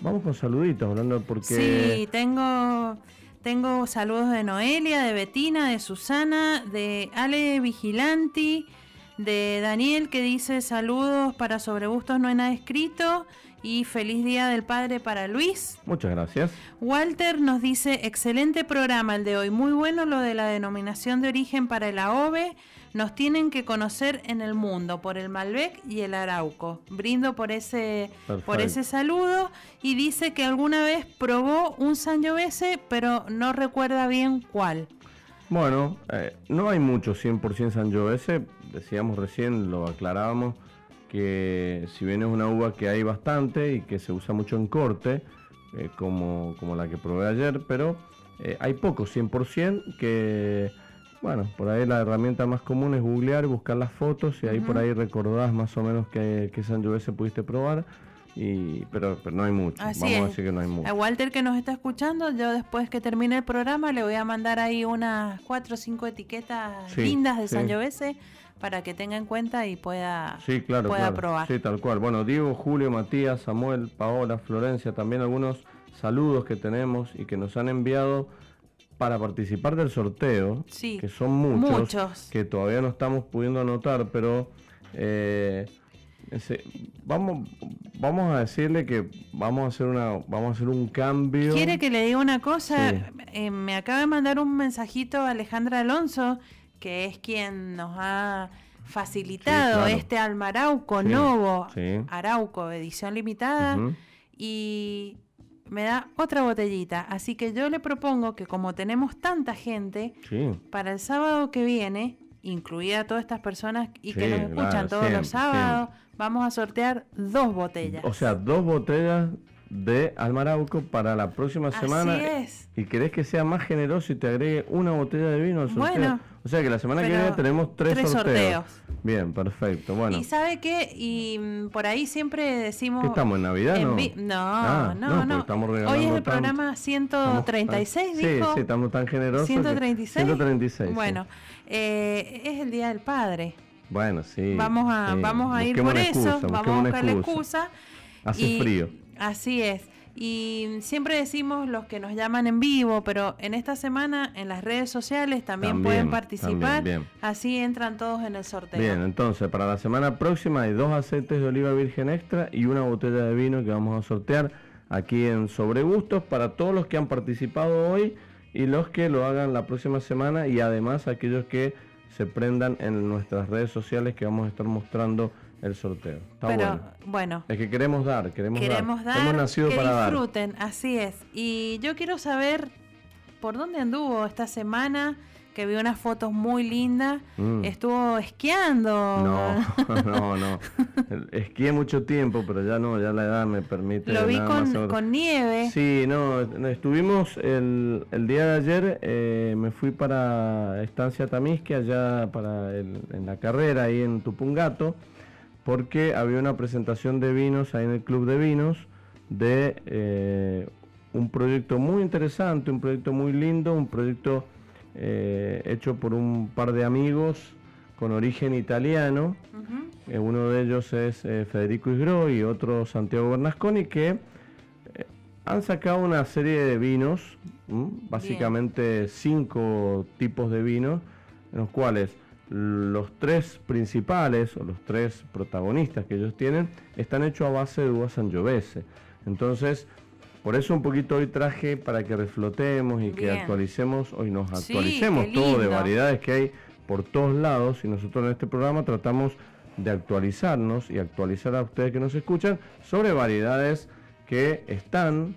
Vamos con saluditos, hablando porque... Sí, tengo, tengo saludos de Noelia, de Betina, de Susana, de Ale Vigilanti, de Daniel que dice saludos para Sobre Gustos No hay nada escrito y feliz día del padre para Luis. Muchas gracias. Walter nos dice excelente programa el de hoy, muy bueno lo de la denominación de origen para el AOVE. Nos tienen que conocer en el mundo por el Malbec y el Arauco. Brindo por ese, por ese saludo y dice que alguna vez probó un Sangiovese, pero no recuerda bien cuál. Bueno, eh, no hay mucho 100% Sangiovese, decíamos recién, lo aclarábamos, que si bien es una uva que hay bastante y que se usa mucho en corte, eh, como, como la que probé ayer, pero eh, hay poco 100% que, bueno, por ahí la herramienta más común es googlear, buscar las fotos y ahí por ahí recordás más o menos qué, qué Sangiovese pudiste probar, y, pero, pero no hay mucho, Así vamos a es. decir que no hay mucho. A Walter que nos está escuchando, yo después que termine el programa le voy a mandar ahí unas cuatro o cinco etiquetas Sí, lindas de sí. Sangiovese para que tenga en cuenta y pueda, Sí, claro, pueda claro. probar. Sí, tal cual. Bueno, Diego, Julio, Matías, Samuel, Paola, Florencia, también algunos saludos que tenemos y que nos han enviado para participar del sorteo, Sí, que son muchos, muchos. que todavía no estamos pudiendo anotar, pero eh, ese- vamos, vamos a decirle que vamos a hacer una, vamos a hacer un cambio. ¿Quiere que le diga una cosa? Sí. Eh, me acaba de mandar un mensajito Alejandra Alonso, que es quien nos ha facilitado Sí, claro. este Almarauco Sí, Novo. Arauco, edición limitada, y me da otra botellita. Así que yo le propongo que como tenemos tanta gente, Sí. para el sábado que viene, incluida todas estas personas y que nos escuchan claro, todos siempre, los sábados, vamos a sortear dos botellas. O sea, dos botellas de Almarauco para la próxima Así semana. es. ¿Y querés que sea más generoso y te agregue una botella de vino al sorteo? Bueno, o sea que la semana que pero viene tenemos tres, tres sorteos. sorteos. Bien, perfecto. Bueno, Y sabe qué, y mm, por ahí siempre decimos... ¿qué estamos en Navidad? en no? no, Ah, no, no. estamos Hoy es el programa 136, Estamos- dijo. Sí, sí, estamos tan generosos. que- 136. 136. sí. Bueno, eh, es el Día del Padre. Bueno, sí. vamos a, sí. vamos a ir por una eso, excusa, vamos a buscar la excusa. Hace y- frío. Así es. Y siempre decimos los que nos llaman en vivo, pero en esta semana en las redes sociales también, También, pueden participar. también. Así entran todos en el sorteo. Bien, entonces para la semana próxima hay dos aceites de oliva virgen extra y una botella de vino que vamos a sortear aquí en Sobre Gustos para todos los que han participado hoy y los que lo hagan la próxima semana y además aquellos que se prendan en nuestras redes sociales que vamos a estar mostrando el sorteo. Está pero bueno. bueno, Es que queremos dar, queremos, queremos dar, Hemos nacido que para dar. disfruten, así es. Y yo quiero saber por dónde anduvo esta semana, que vi unas fotos muy lindas. Mm. Estuvo esquiando. No, no, no. Esquié mucho tiempo, pero ya no, ya la edad me permite. Lo vi con, con nieve. Sí, no, no, estuvimos el, el día de ayer, eh, me fui para Estancia Tamisque, allá para el- en la carrera, ahí en Tupungato, porque había una presentación de vinos ahí en el Club de Vinos de eh, un proyecto muy interesante, un proyecto muy lindo, un proyecto eh, hecho por un par de amigos con origen italiano. Eh, uno de ellos es eh, Federico Isgro y otro Santiago Bernasconi, que han sacado una serie de vinos, ¿m? básicamente cinco tipos de vinos, en los cuales los tres principales o los tres protagonistas que ellos tienen están hechos a base de uva sangiovese. Entonces, por eso un poquito hoy traje para que reflotemos y que actualicemos, hoy nos actualicemos todo de variedades que hay por todos lados y nosotros en este programa tratamos de actualizarnos y actualizar a ustedes que nos escuchan sobre variedades que están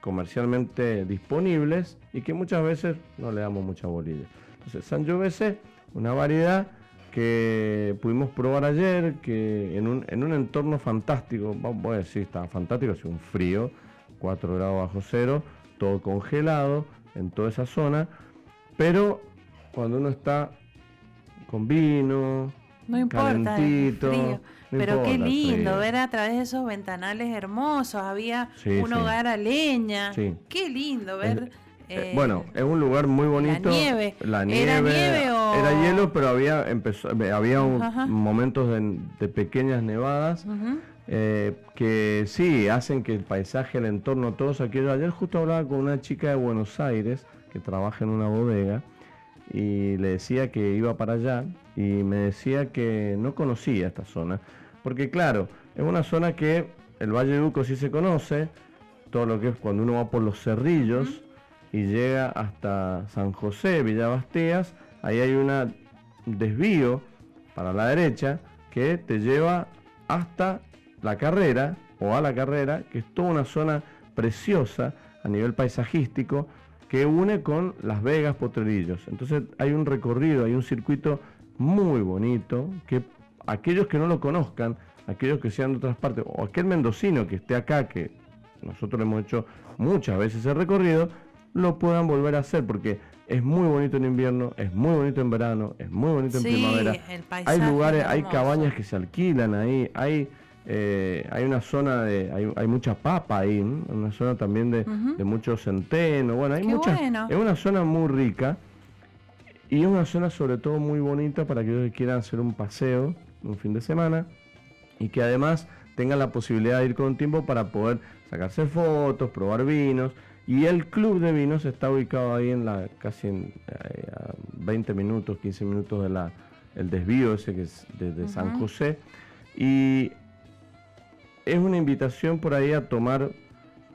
comercialmente disponibles y que muchas veces no le damos mucha bolilla. Entonces, Sangiovese, una variedad que pudimos probar ayer, que en un, en un entorno fantástico, voy a decir, está fantástico, es un frío, 4 grados bajo cero, todo congelado en toda esa zona, pero cuando uno está con vino, no importa, calentito, pero qué lindo ver a través de esos ventanales hermosos, había un hogar a leña, qué lindo ver... Eh, bueno, es un lugar muy bonito. La nieve. La nieve ¿Era nieve o...? Era hielo, pero había empezó, había momentos de, pequeñas nevadas eh, que sí hacen que el paisaje, el entorno, todos aquellos. Ayer justo hablaba con una chica de Buenos Aires que trabaja en una bodega y le decía que iba para allá y me decía que no conocía esta zona. Porque claro, es una zona que el Valle de Uco sí se conoce, todo lo que es cuando uno va por los cerrillos y llega hasta San José, Villa Bastías, ahí hay un desvío para la derecha que te lleva hasta la carrera o a la carrera, que es toda una zona preciosa a nivel paisajístico que une con Las Vegas Potrerillos. Entonces hay un recorrido, hay un circuito muy bonito que aquellos que no lo conozcan, aquellos que sean de otras partes, o aquel mendocino que esté acá, que nosotros hemos hecho muchas veces el recorrido, lo puedan volver a hacer porque es muy bonito en invierno, es muy bonito en verano, es muy bonito en primavera. Hay lugares, hay cabañas que se alquilan ahí, hay eh, hay una zona de, hay, hay, mucha papa ahí, una zona también de, de mucho centeno, bueno, hay muchas, es una zona muy rica y es una zona sobre todo muy bonita para aquellos que quieran hacer un paseo un fin de semana y que además tengan la posibilidad de ir con tiempo para poder sacarse fotos, probar vinos. Y el club de vinos está ubicado ahí en la casi en, eh, a 20 minutos, 15 minutos de la el desvío ese que es desde San José. Y es una invitación por ahí a tomar,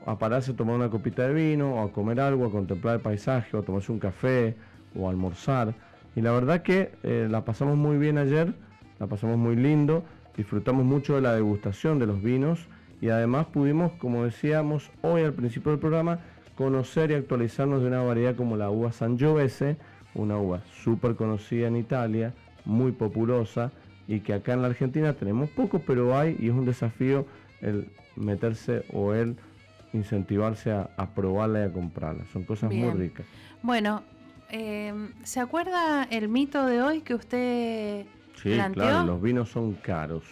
a pararse a tomar una copita de vino, o a comer algo, a contemplar el paisaje, o a tomarse un café, o a almorzar. Y la verdad que eh, la pasamos muy bien ayer, la pasamos muy lindo, disfrutamos mucho de la degustación de los vinos y además pudimos, como decíamos hoy al principio del programa, conocer y actualizarnos de una variedad como la uva Sangiovese, una uva súper conocida en Italia, muy populosa y que acá en la Argentina tenemos poco, pero hay y es un desafío el meterse o el incentivarse a, probarla y a comprarla. Son cosas muy ricas. Bueno, em, ¿se acuerda el mito de hoy que usted sí, claro, los vinos son caros.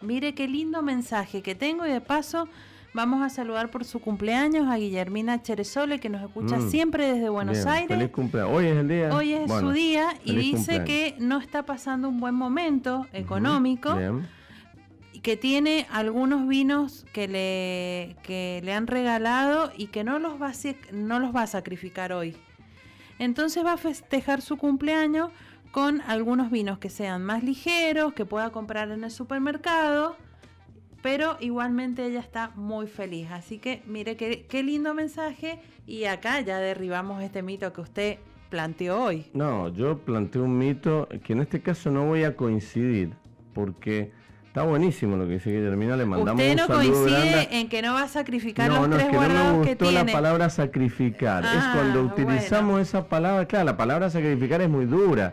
Mire qué lindo mensaje que tengo y de paso vamos a saludar por su cumpleaños a Guillermina Cheresole que nos escucha mm. siempre desde Buenos Aires. Feliz cumpleaños. Hoy es el día. Hoy es su día y dice que no está pasando un buen momento económico que tiene algunos vinos que le, que le han regalado y que no los, va a, no los va a sacrificar hoy. Entonces va a festejar su cumpleaños con algunos vinos que sean más ligeros, que pueda comprar en el supermercado, pero igualmente ella está muy feliz. Así que mire qué, qué lindo mensaje y acá ya derribamos este mito que usted planteó hoy. No, yo planteé un mito que en este caso no voy a coincidir porque Está buenísimo lo que dice Guillermina, le mandamos Usted no un saludo coincide en que no va a sacrificar los tres es que no me gustó la palabra sacrificar. es ah, cuando utilizamos esa palabra, claro, la palabra sacrificar es muy dura.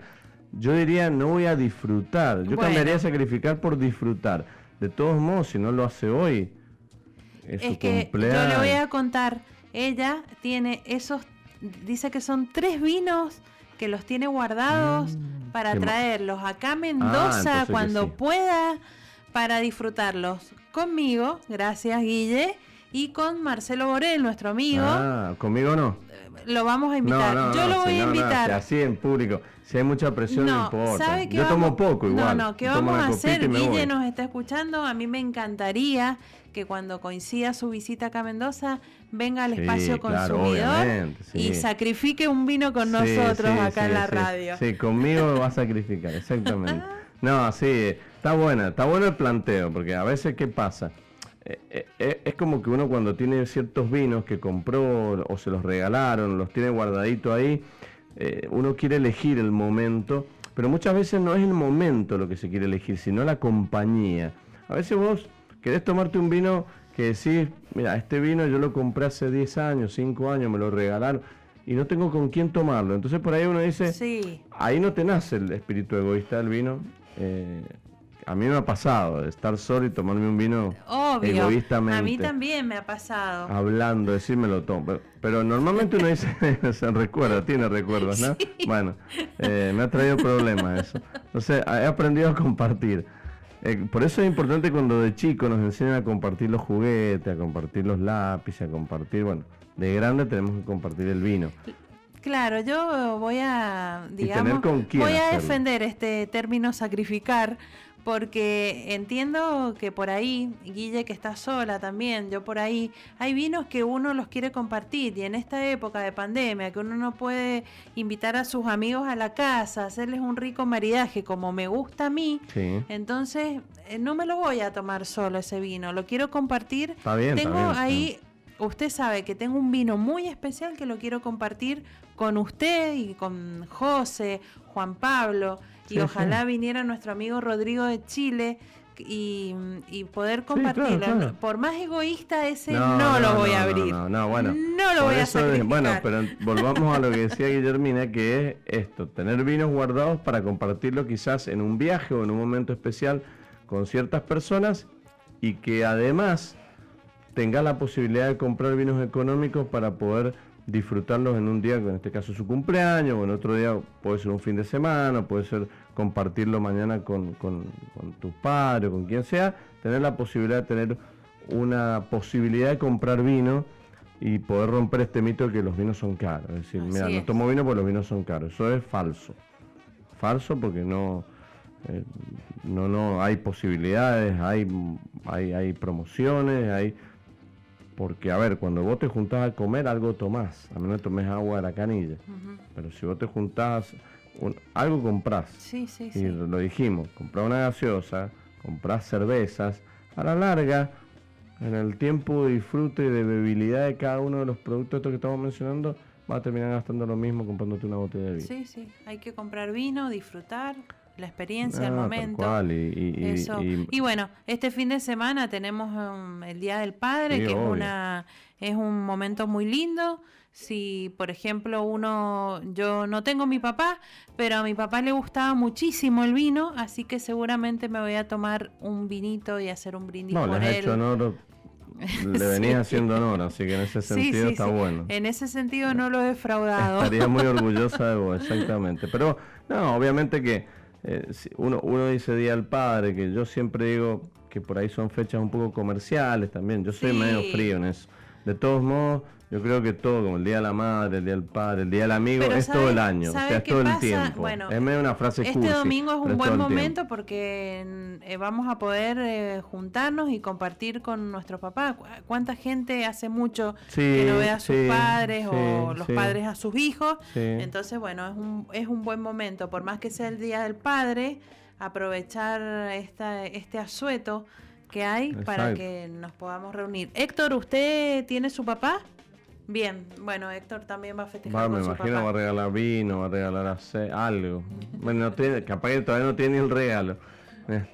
Yo diría no voy a disfrutar. Yo cambiaría sacrificar por disfrutar. De todos modos, si no lo hace hoy, es, es que Yo le voy a contar. Ella tiene esos, dice que son tres vinos que los tiene guardados mm, para traerlos acá a Mendoza ah, cuando pueda para disfrutarlos conmigo, gracias Guille, y con Marcelo Borel, nuestro amigo. Ah, conmigo no. Lo vamos a invitar. Yo lo voy a invitar. así en público. Si hay mucha presión, no, importa. Yo tomo poco igual. No, no, ¿qué vamos a hacer? Guille nos está escuchando. A mí me encantaría que cuando coincida su visita acá a Mendoza, venga al espacio consumidor y sacrifique un vino con nosotros acá en la radio. Sí, conmigo va a sacrificar, exactamente. No, sí, Está buena, está bueno el planteo, porque a veces, ¿qué pasa? Eh, eh, eh, es como que uno cuando tiene ciertos vinos que compró o se los regalaron, los tiene guardadito ahí, uno quiere elegir el momento, pero muchas veces no es el momento lo que se quiere elegir, sino la compañía. A veces vos querés tomarte un vino que decís, mira, este vino yo lo compré hace 10 años, 5 años, me lo regalaron y no tengo con quién tomarlo. Entonces por ahí uno dice, Sí. ahí no te nace el espíritu egoísta del vino. Eh, a mí me ha pasado de estar solo y tomarme un vino Obvio. egoístamente. A mí también me ha pasado. Hablando, decirme lo tomo. Pero, pero normalmente uno dice, se recuerda, tiene recuerdos, ¿no? Bueno, eh, me ha traído problemas eso. Entonces, he aprendido a compartir. Eh, por eso es importante cuando de chico nos enseñan a compartir los juguetes, a compartir los lápices, a compartir, bueno, de grande tenemos que compartir el vino. Claro, yo voy a, digamos, voy a defender este término sacrificar, porque entiendo que por ahí, Guille que está sola también, yo por ahí, hay vinos que uno los quiere compartir y en esta época de pandemia, que uno no puede invitar a sus amigos a la casa, hacerles un rico maridaje como me gusta a mí, Sí. entonces eh, no me lo voy a tomar solo ese vino, lo quiero compartir. Está bien, está Tengo bien, está ahí, usted sabe que tengo un vino muy especial que lo quiero compartir con usted y con José, Juan Pablo, y Sí, ojalá sí. viniera nuestro amigo Rodrigo de Chile. Y, y poder compartirlo. claro. Por más egoísta ese no, lo voy a abrir. No, no, bueno. No lo voy a eso es- sacrificar. Bueno, pero volvamos a lo que decía Guillermina, que es esto, tener vinos guardados para compartirlo quizás en un viaje o en un momento especial con ciertas personas y que además tenga la posibilidad de comprar vinos económicos para poder disfrutarlos en un día, en este caso su cumpleaños, o en otro día puede ser un fin de semana, puede ser compartirlo mañana con, con, con tus padres, con quien sea, tener la posibilidad de tener una posibilidad de comprar vino y poder romper este mito de que los vinos son caros. Es decir, Así mira, no tomo vino porque los vinos son caros. Eso es falso. Falso porque no, eh, no, no hay posibilidades, hay, hay, hay promociones, hay porque a ver, cuando vos te juntás a comer algo tomás, a menos tomes agua de la canilla, pero si vos te juntás un- algo comprás. Sí, sí, Y sí. lo dijimos, comprás una gaseosa, comprás cervezas, a la larga, en el tiempo de disfrute y de bebilidad de cada uno de los productos estos que estamos mencionando, vas a terminar gastando lo mismo comprándote una botella de vino. Sí, sí. Hay que comprar vino, disfrutar la experiencia, el Ah, tal momento. cual, y, y- Eso. y- Y, bueno, este fin de semana tenemos um, el Día del Padre, Sí, que es obvio. una es un momento muy lindo. Si, por ejemplo, uno, yo no tengo mi papá, pero a mi papá le gustaba muchísimo el vino, así que seguramente me voy a tomar un vinito y hacer un brindis no, por has él. hecho honor, le Sí. venías haciendo honor, así que en ese Sí, sentido sí, está sí. bueno. En ese sentido no lo he defraudado. Estaría muy orgullosa de vos, exactamente. Pero no, obviamente que eh, uno, uno dice Día del Padre, que yo siempre digo que por ahí son fechas un poco comerciales también. Yo soy Sí. medio frío en eso. De todos modos, yo creo que todo, como el Día de la Madre, el Día del Padre, el Día del Amigo, Pero es todo ¿sabe- el año. O sabe sea, es todo el tiempo. Bueno, es medio una frase Este cursi, domingo es un buen momento porque eh, vamos a poder eh, juntarnos y compartir con nuestro papá. Cu- ¿Cuánta gente hace mucho Sí, que no ve a sus sí, padres o los padres a sus hijos? Entonces, bueno, es un, es un buen momento. Por más que sea el Día del Padre, aprovechar esta, este asueto que hay para que nos podamos reunir. Héctor, ¿usted tiene su papá? Bien, bueno, Héctor también va a festejar Va, con me su imagino papá. va a regalar vino, va a regalar ace- algo. Bueno, no tiene, capaz que todavía no tiene el regalo. Eh.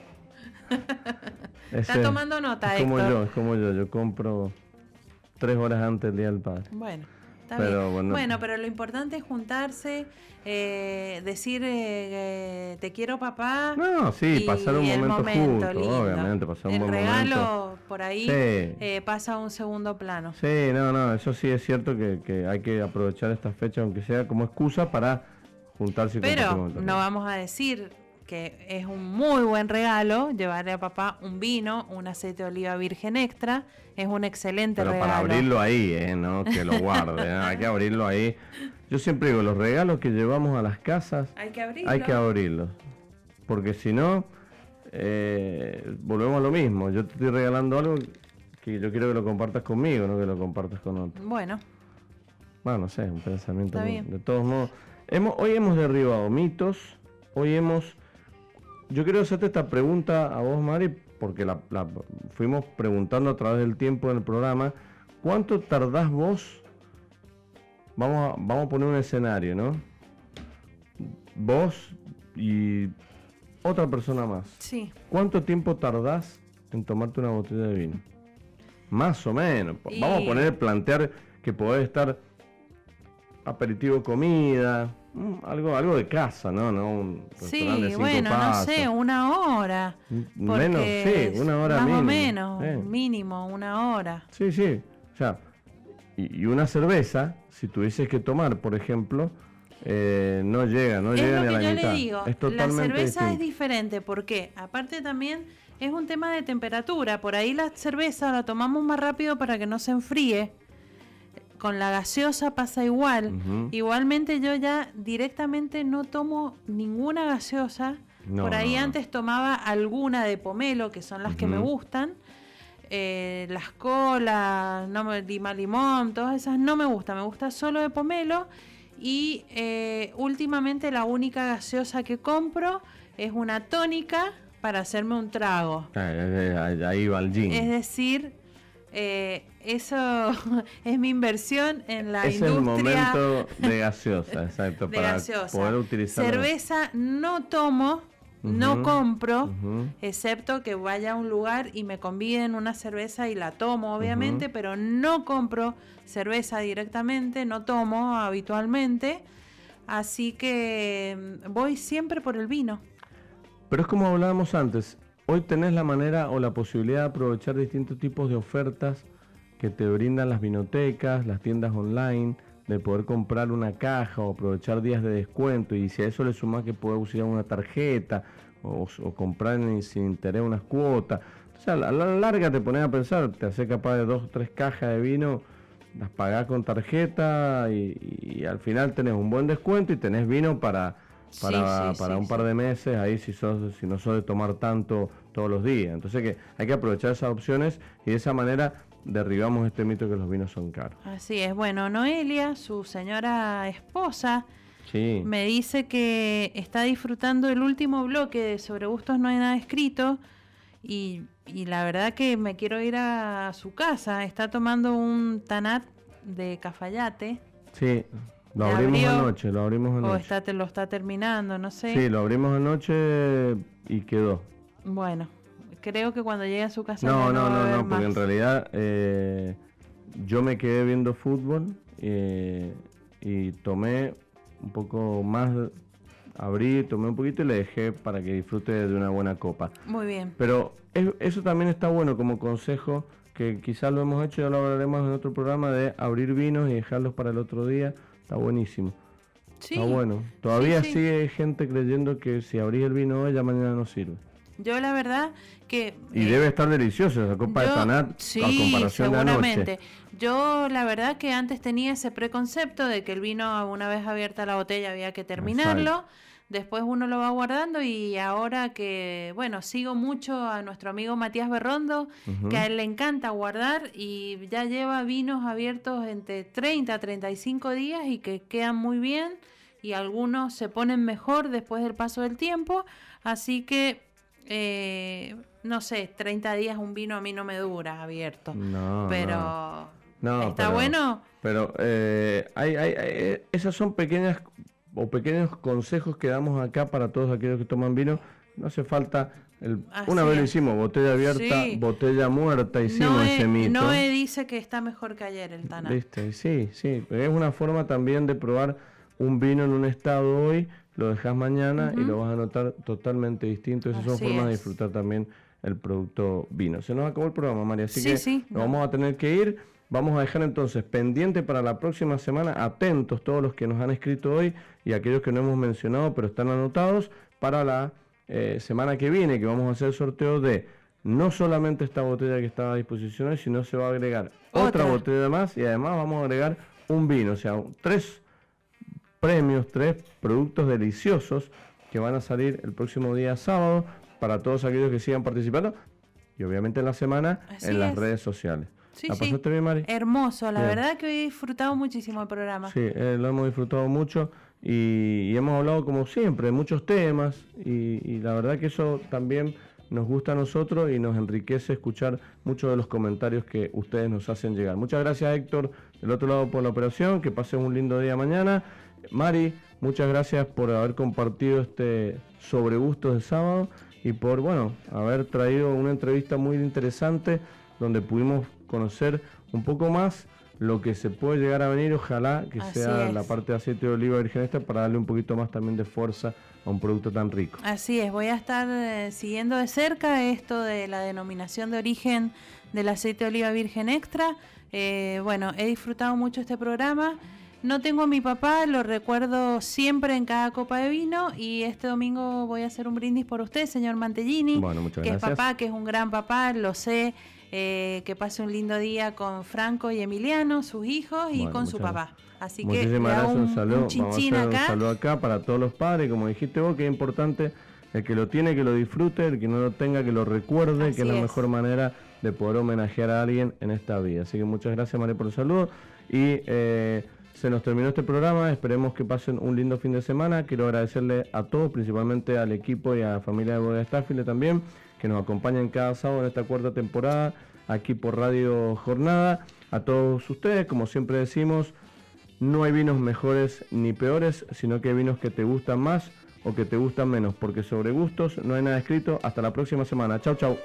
Está Ese- tomando nota, es como Héctor. yo, es como yo, yo compro tres horas antes del Día del Padre. Bueno, está Pero bien. bueno. Bueno, pero lo importante es juntarse, eh, decir eh, te quiero papá. No, sí, y pasar un el momento juntos, obviamente, pasar un el buen regalo momento. por ahí Sí. eh, pasa a un segundo plano. Sí, no, no, eso sí es cierto que, que hay que aprovechar esta fecha, aunque sea como excusa para juntarse Pero no vamos a decir que es un muy buen regalo llevarle a papá un vino, un aceite de oliva virgen extra. Es un excelente Pero regalo. para abrirlo ahí, ¿eh? No que lo guarde, ¿eh? hay que abrirlo ahí. Yo siempre digo, los regalos que llevamos a las casas Hay que abrirlo. hay que abrirlos. Porque si no, eh, volvemos a lo mismo. Yo te estoy regalando algo que yo quiero que lo compartas conmigo, no que lo compartas con otro. Bueno, Bueno, no sé, un pensamiento. Está bien. De todos modos, hemos, hoy hemos derribado mitos, hoy hemos... Yo quiero hacerte esta pregunta a vos, Mari, porque la, la fuimos preguntando a través del tiempo en el programa. ¿Cuánto tardás vos? Vamos a, vamos a poner un escenario, ¿no? Vos y otra persona más. sí. ¿Cuánto tiempo tardás en tomarte una botella de vino? Más o menos. Vamos a poner, plantear que podés estar aperitivo comida, algo algo de casa, ¿no? no un sí, bueno, no sé, una hora. Menos, sí, una hora más mínimo. o menos, mínimo, una hora. Sí, sí. O sea, y, una cerveza, si tuvieses que tomar, por ejemplo, eh, no llega, no llega ni a la yo Le digo, la cerveza es diferente, porque aparte también es un tema de temperatura. Por ahí la cerveza la tomamos más rápido para que no se enfríe con la gaseosa pasa igual. Igualmente yo ya directamente no tomo ninguna gaseosa. Por ahí antes tomaba alguna de pomelo, que son las que me gustan. Eh, las colas, no lima limón, todas esas no me gustan. Me gusta solo de pomelo. Y eh, últimamente la única gaseosa que compro es una tónica para hacerme un trago. Ah, ahí va el gin. Es decir, eh, eso es mi inversión en la industria. Es el momento de gaseosa, exacto, para poder utilizar. Cerveza no tomo, no compro, excepto que vaya a un lugar y me conviden una cerveza y la tomo, obviamente, pero no compro cerveza directamente, no tomo habitualmente. Así que mm, voy siempre por el vino. Pero es como hablábamos antes, hoy tenés la manera o la posibilidad de aprovechar distintos tipos de ofertas que te brindan las vinotecas, las tiendas online, de poder comprar una caja o aprovechar días de descuento y si a eso le sumas que puedes usar una tarjeta o, comprar sin interés unas cuotas. Sea, a la larga te pones a pensar, te hace capaz de dos o tres cajas de vino, las pagás con tarjeta y, al final tenés un buen descuento y tenés vino para, para, para un par de meses, ahí si, sos, si no sos de tomar tanto todos los días. Entonces que hay que aprovechar esas opciones y de esa manera derribamos este mito que los vinos son caros. Así es. Bueno, Noelia, su señora esposa, me dice que está disfrutando el último bloque de Sobre Gustos No hay nada escrito y, la verdad que me quiero ir a su casa. Está tomando un tanat de cafayate. Sí, lo abrimos anoche, lo abrimos anoche. O está, lo está terminando, no sé. Sí, lo abrimos anoche y quedó. Bueno, creo que cuando llegue a su casa. No, no, no, no, porque en realidad eh, yo me quedé viendo fútbol eh, y tomé un poco más, abrí, tomé un poquito y le dejé para que disfrute de una buena copa. Muy bien. Pero eso también está bueno como consejo, que quizás lo hemos hecho, ya lo hablaremos en otro programa, de abrir vinos y dejarlos para el otro día. Está buenísimo. Sí. Está bueno. Todavía sigue gente creyendo que si abrís el vino hoy, ya mañana no sirve. Yo la verdad que... Y debe estar delicioso esa copa de Tanat sí, a comparación seguramente. Yo la verdad que antes tenía ese preconcepto de que el vino una vez abierta la botella había que terminarlo. Después uno lo va guardando y ahora que, bueno, sigo mucho a nuestro amigo Matías Berrondo, que a él le encanta guardar y ya lleva vinos abiertos entre 30 a 35 días y que quedan muy bien y algunos se ponen mejor después del paso del tiempo. Así que eh, no sé, 30 días un vino a mí no me dura abierto. No. Pero. No. ¿Está bueno? Pero eh, hay, hay, eh, esas son pequeñas o pequeños consejos que damos acá para todos aquellos que toman vino. No hace falta. El, una vez lo hicimos, botella abierta, botella muerta, hicimos ese mito. Noé dice que está mejor que ayer el Tana. Sí, sí. Es una forma también de probar un vino en un estado hoy lo dejas mañana y lo vas a notar totalmente distinto. Esas son formas de disfrutar también el producto vino. Se nos acabó el programa, María, así que nos vamos a tener que ir. Vamos a dejar entonces pendiente para la próxima semana, atentos todos los que nos han escrito hoy y aquellos que no hemos mencionado pero están anotados para la eh, semana que viene que vamos a hacer sorteo de no solamente esta botella que estaba a disposición hoy, sino se va a agregar otra, otra botella más y además vamos a agregar un vino, o sea, tres premios, tres productos deliciosos que van a salir el próximo día sábado para todos aquellos que sigan participando y obviamente en la semana en las redes sociales. Sí, ¿La pasaste bien, Mari? Hermoso, la verdad que he disfrutado muchísimo el programa. Sí, eh, lo hemos disfrutado mucho y, hemos hablado como siempre de muchos temas y, la verdad que eso también nos gusta a nosotros y nos enriquece escuchar muchos de los comentarios que ustedes nos hacen llegar. Muchas gracias Héctor del otro lado por la operación, que pasen un lindo día mañana Mari, muchas gracias por haber compartido este sobre gustos de sábado y por, bueno, haber traído una entrevista muy interesante donde pudimos conocer un poco más lo que se puede llegar a venir, ojalá que sea la parte de aceite de oliva virgen extra para darle un poquito más también de fuerza a un producto tan rico. Así es, voy a estar eh, siguiendo de cerca esto de la denominación de origen del aceite de oliva virgen extra. Eh, bueno, he disfrutado mucho este programa. No tengo a mi papá, lo recuerdo siempre en cada copa de vino y este domingo voy a hacer un brindis por usted, señor Mantellini, bueno, muchas que es papá, que es un gran papá, lo sé. Eh, que pase un lindo día con Franco y Emiliano, sus hijos, y con su papá. Así que un, un saludo, Vamos a acá. un saludo acá para todos los padres, como dijiste vos, que es importante el que lo tiene, que lo disfrute, el que no lo tenga, que lo recuerde, que es la mejor manera de poder homenajear a alguien en esta vida. Así que muchas gracias, María, por el saludo. Y eh, se nos terminó este programa. Esperemos que pasen un lindo fin de semana. Quiero agradecerle a todos, principalmente al equipo y a la familia de Bodega Starfield también que nos acompañan cada sábado en esta cuarta temporada aquí por Radio Jornada. A todos ustedes, como siempre decimos, no hay vinos mejores ni peores, sino que hay vinos que te gustan más o que te gustan menos, porque sobre gustos no hay nada escrito. Hasta la próxima semana. Chau, chau.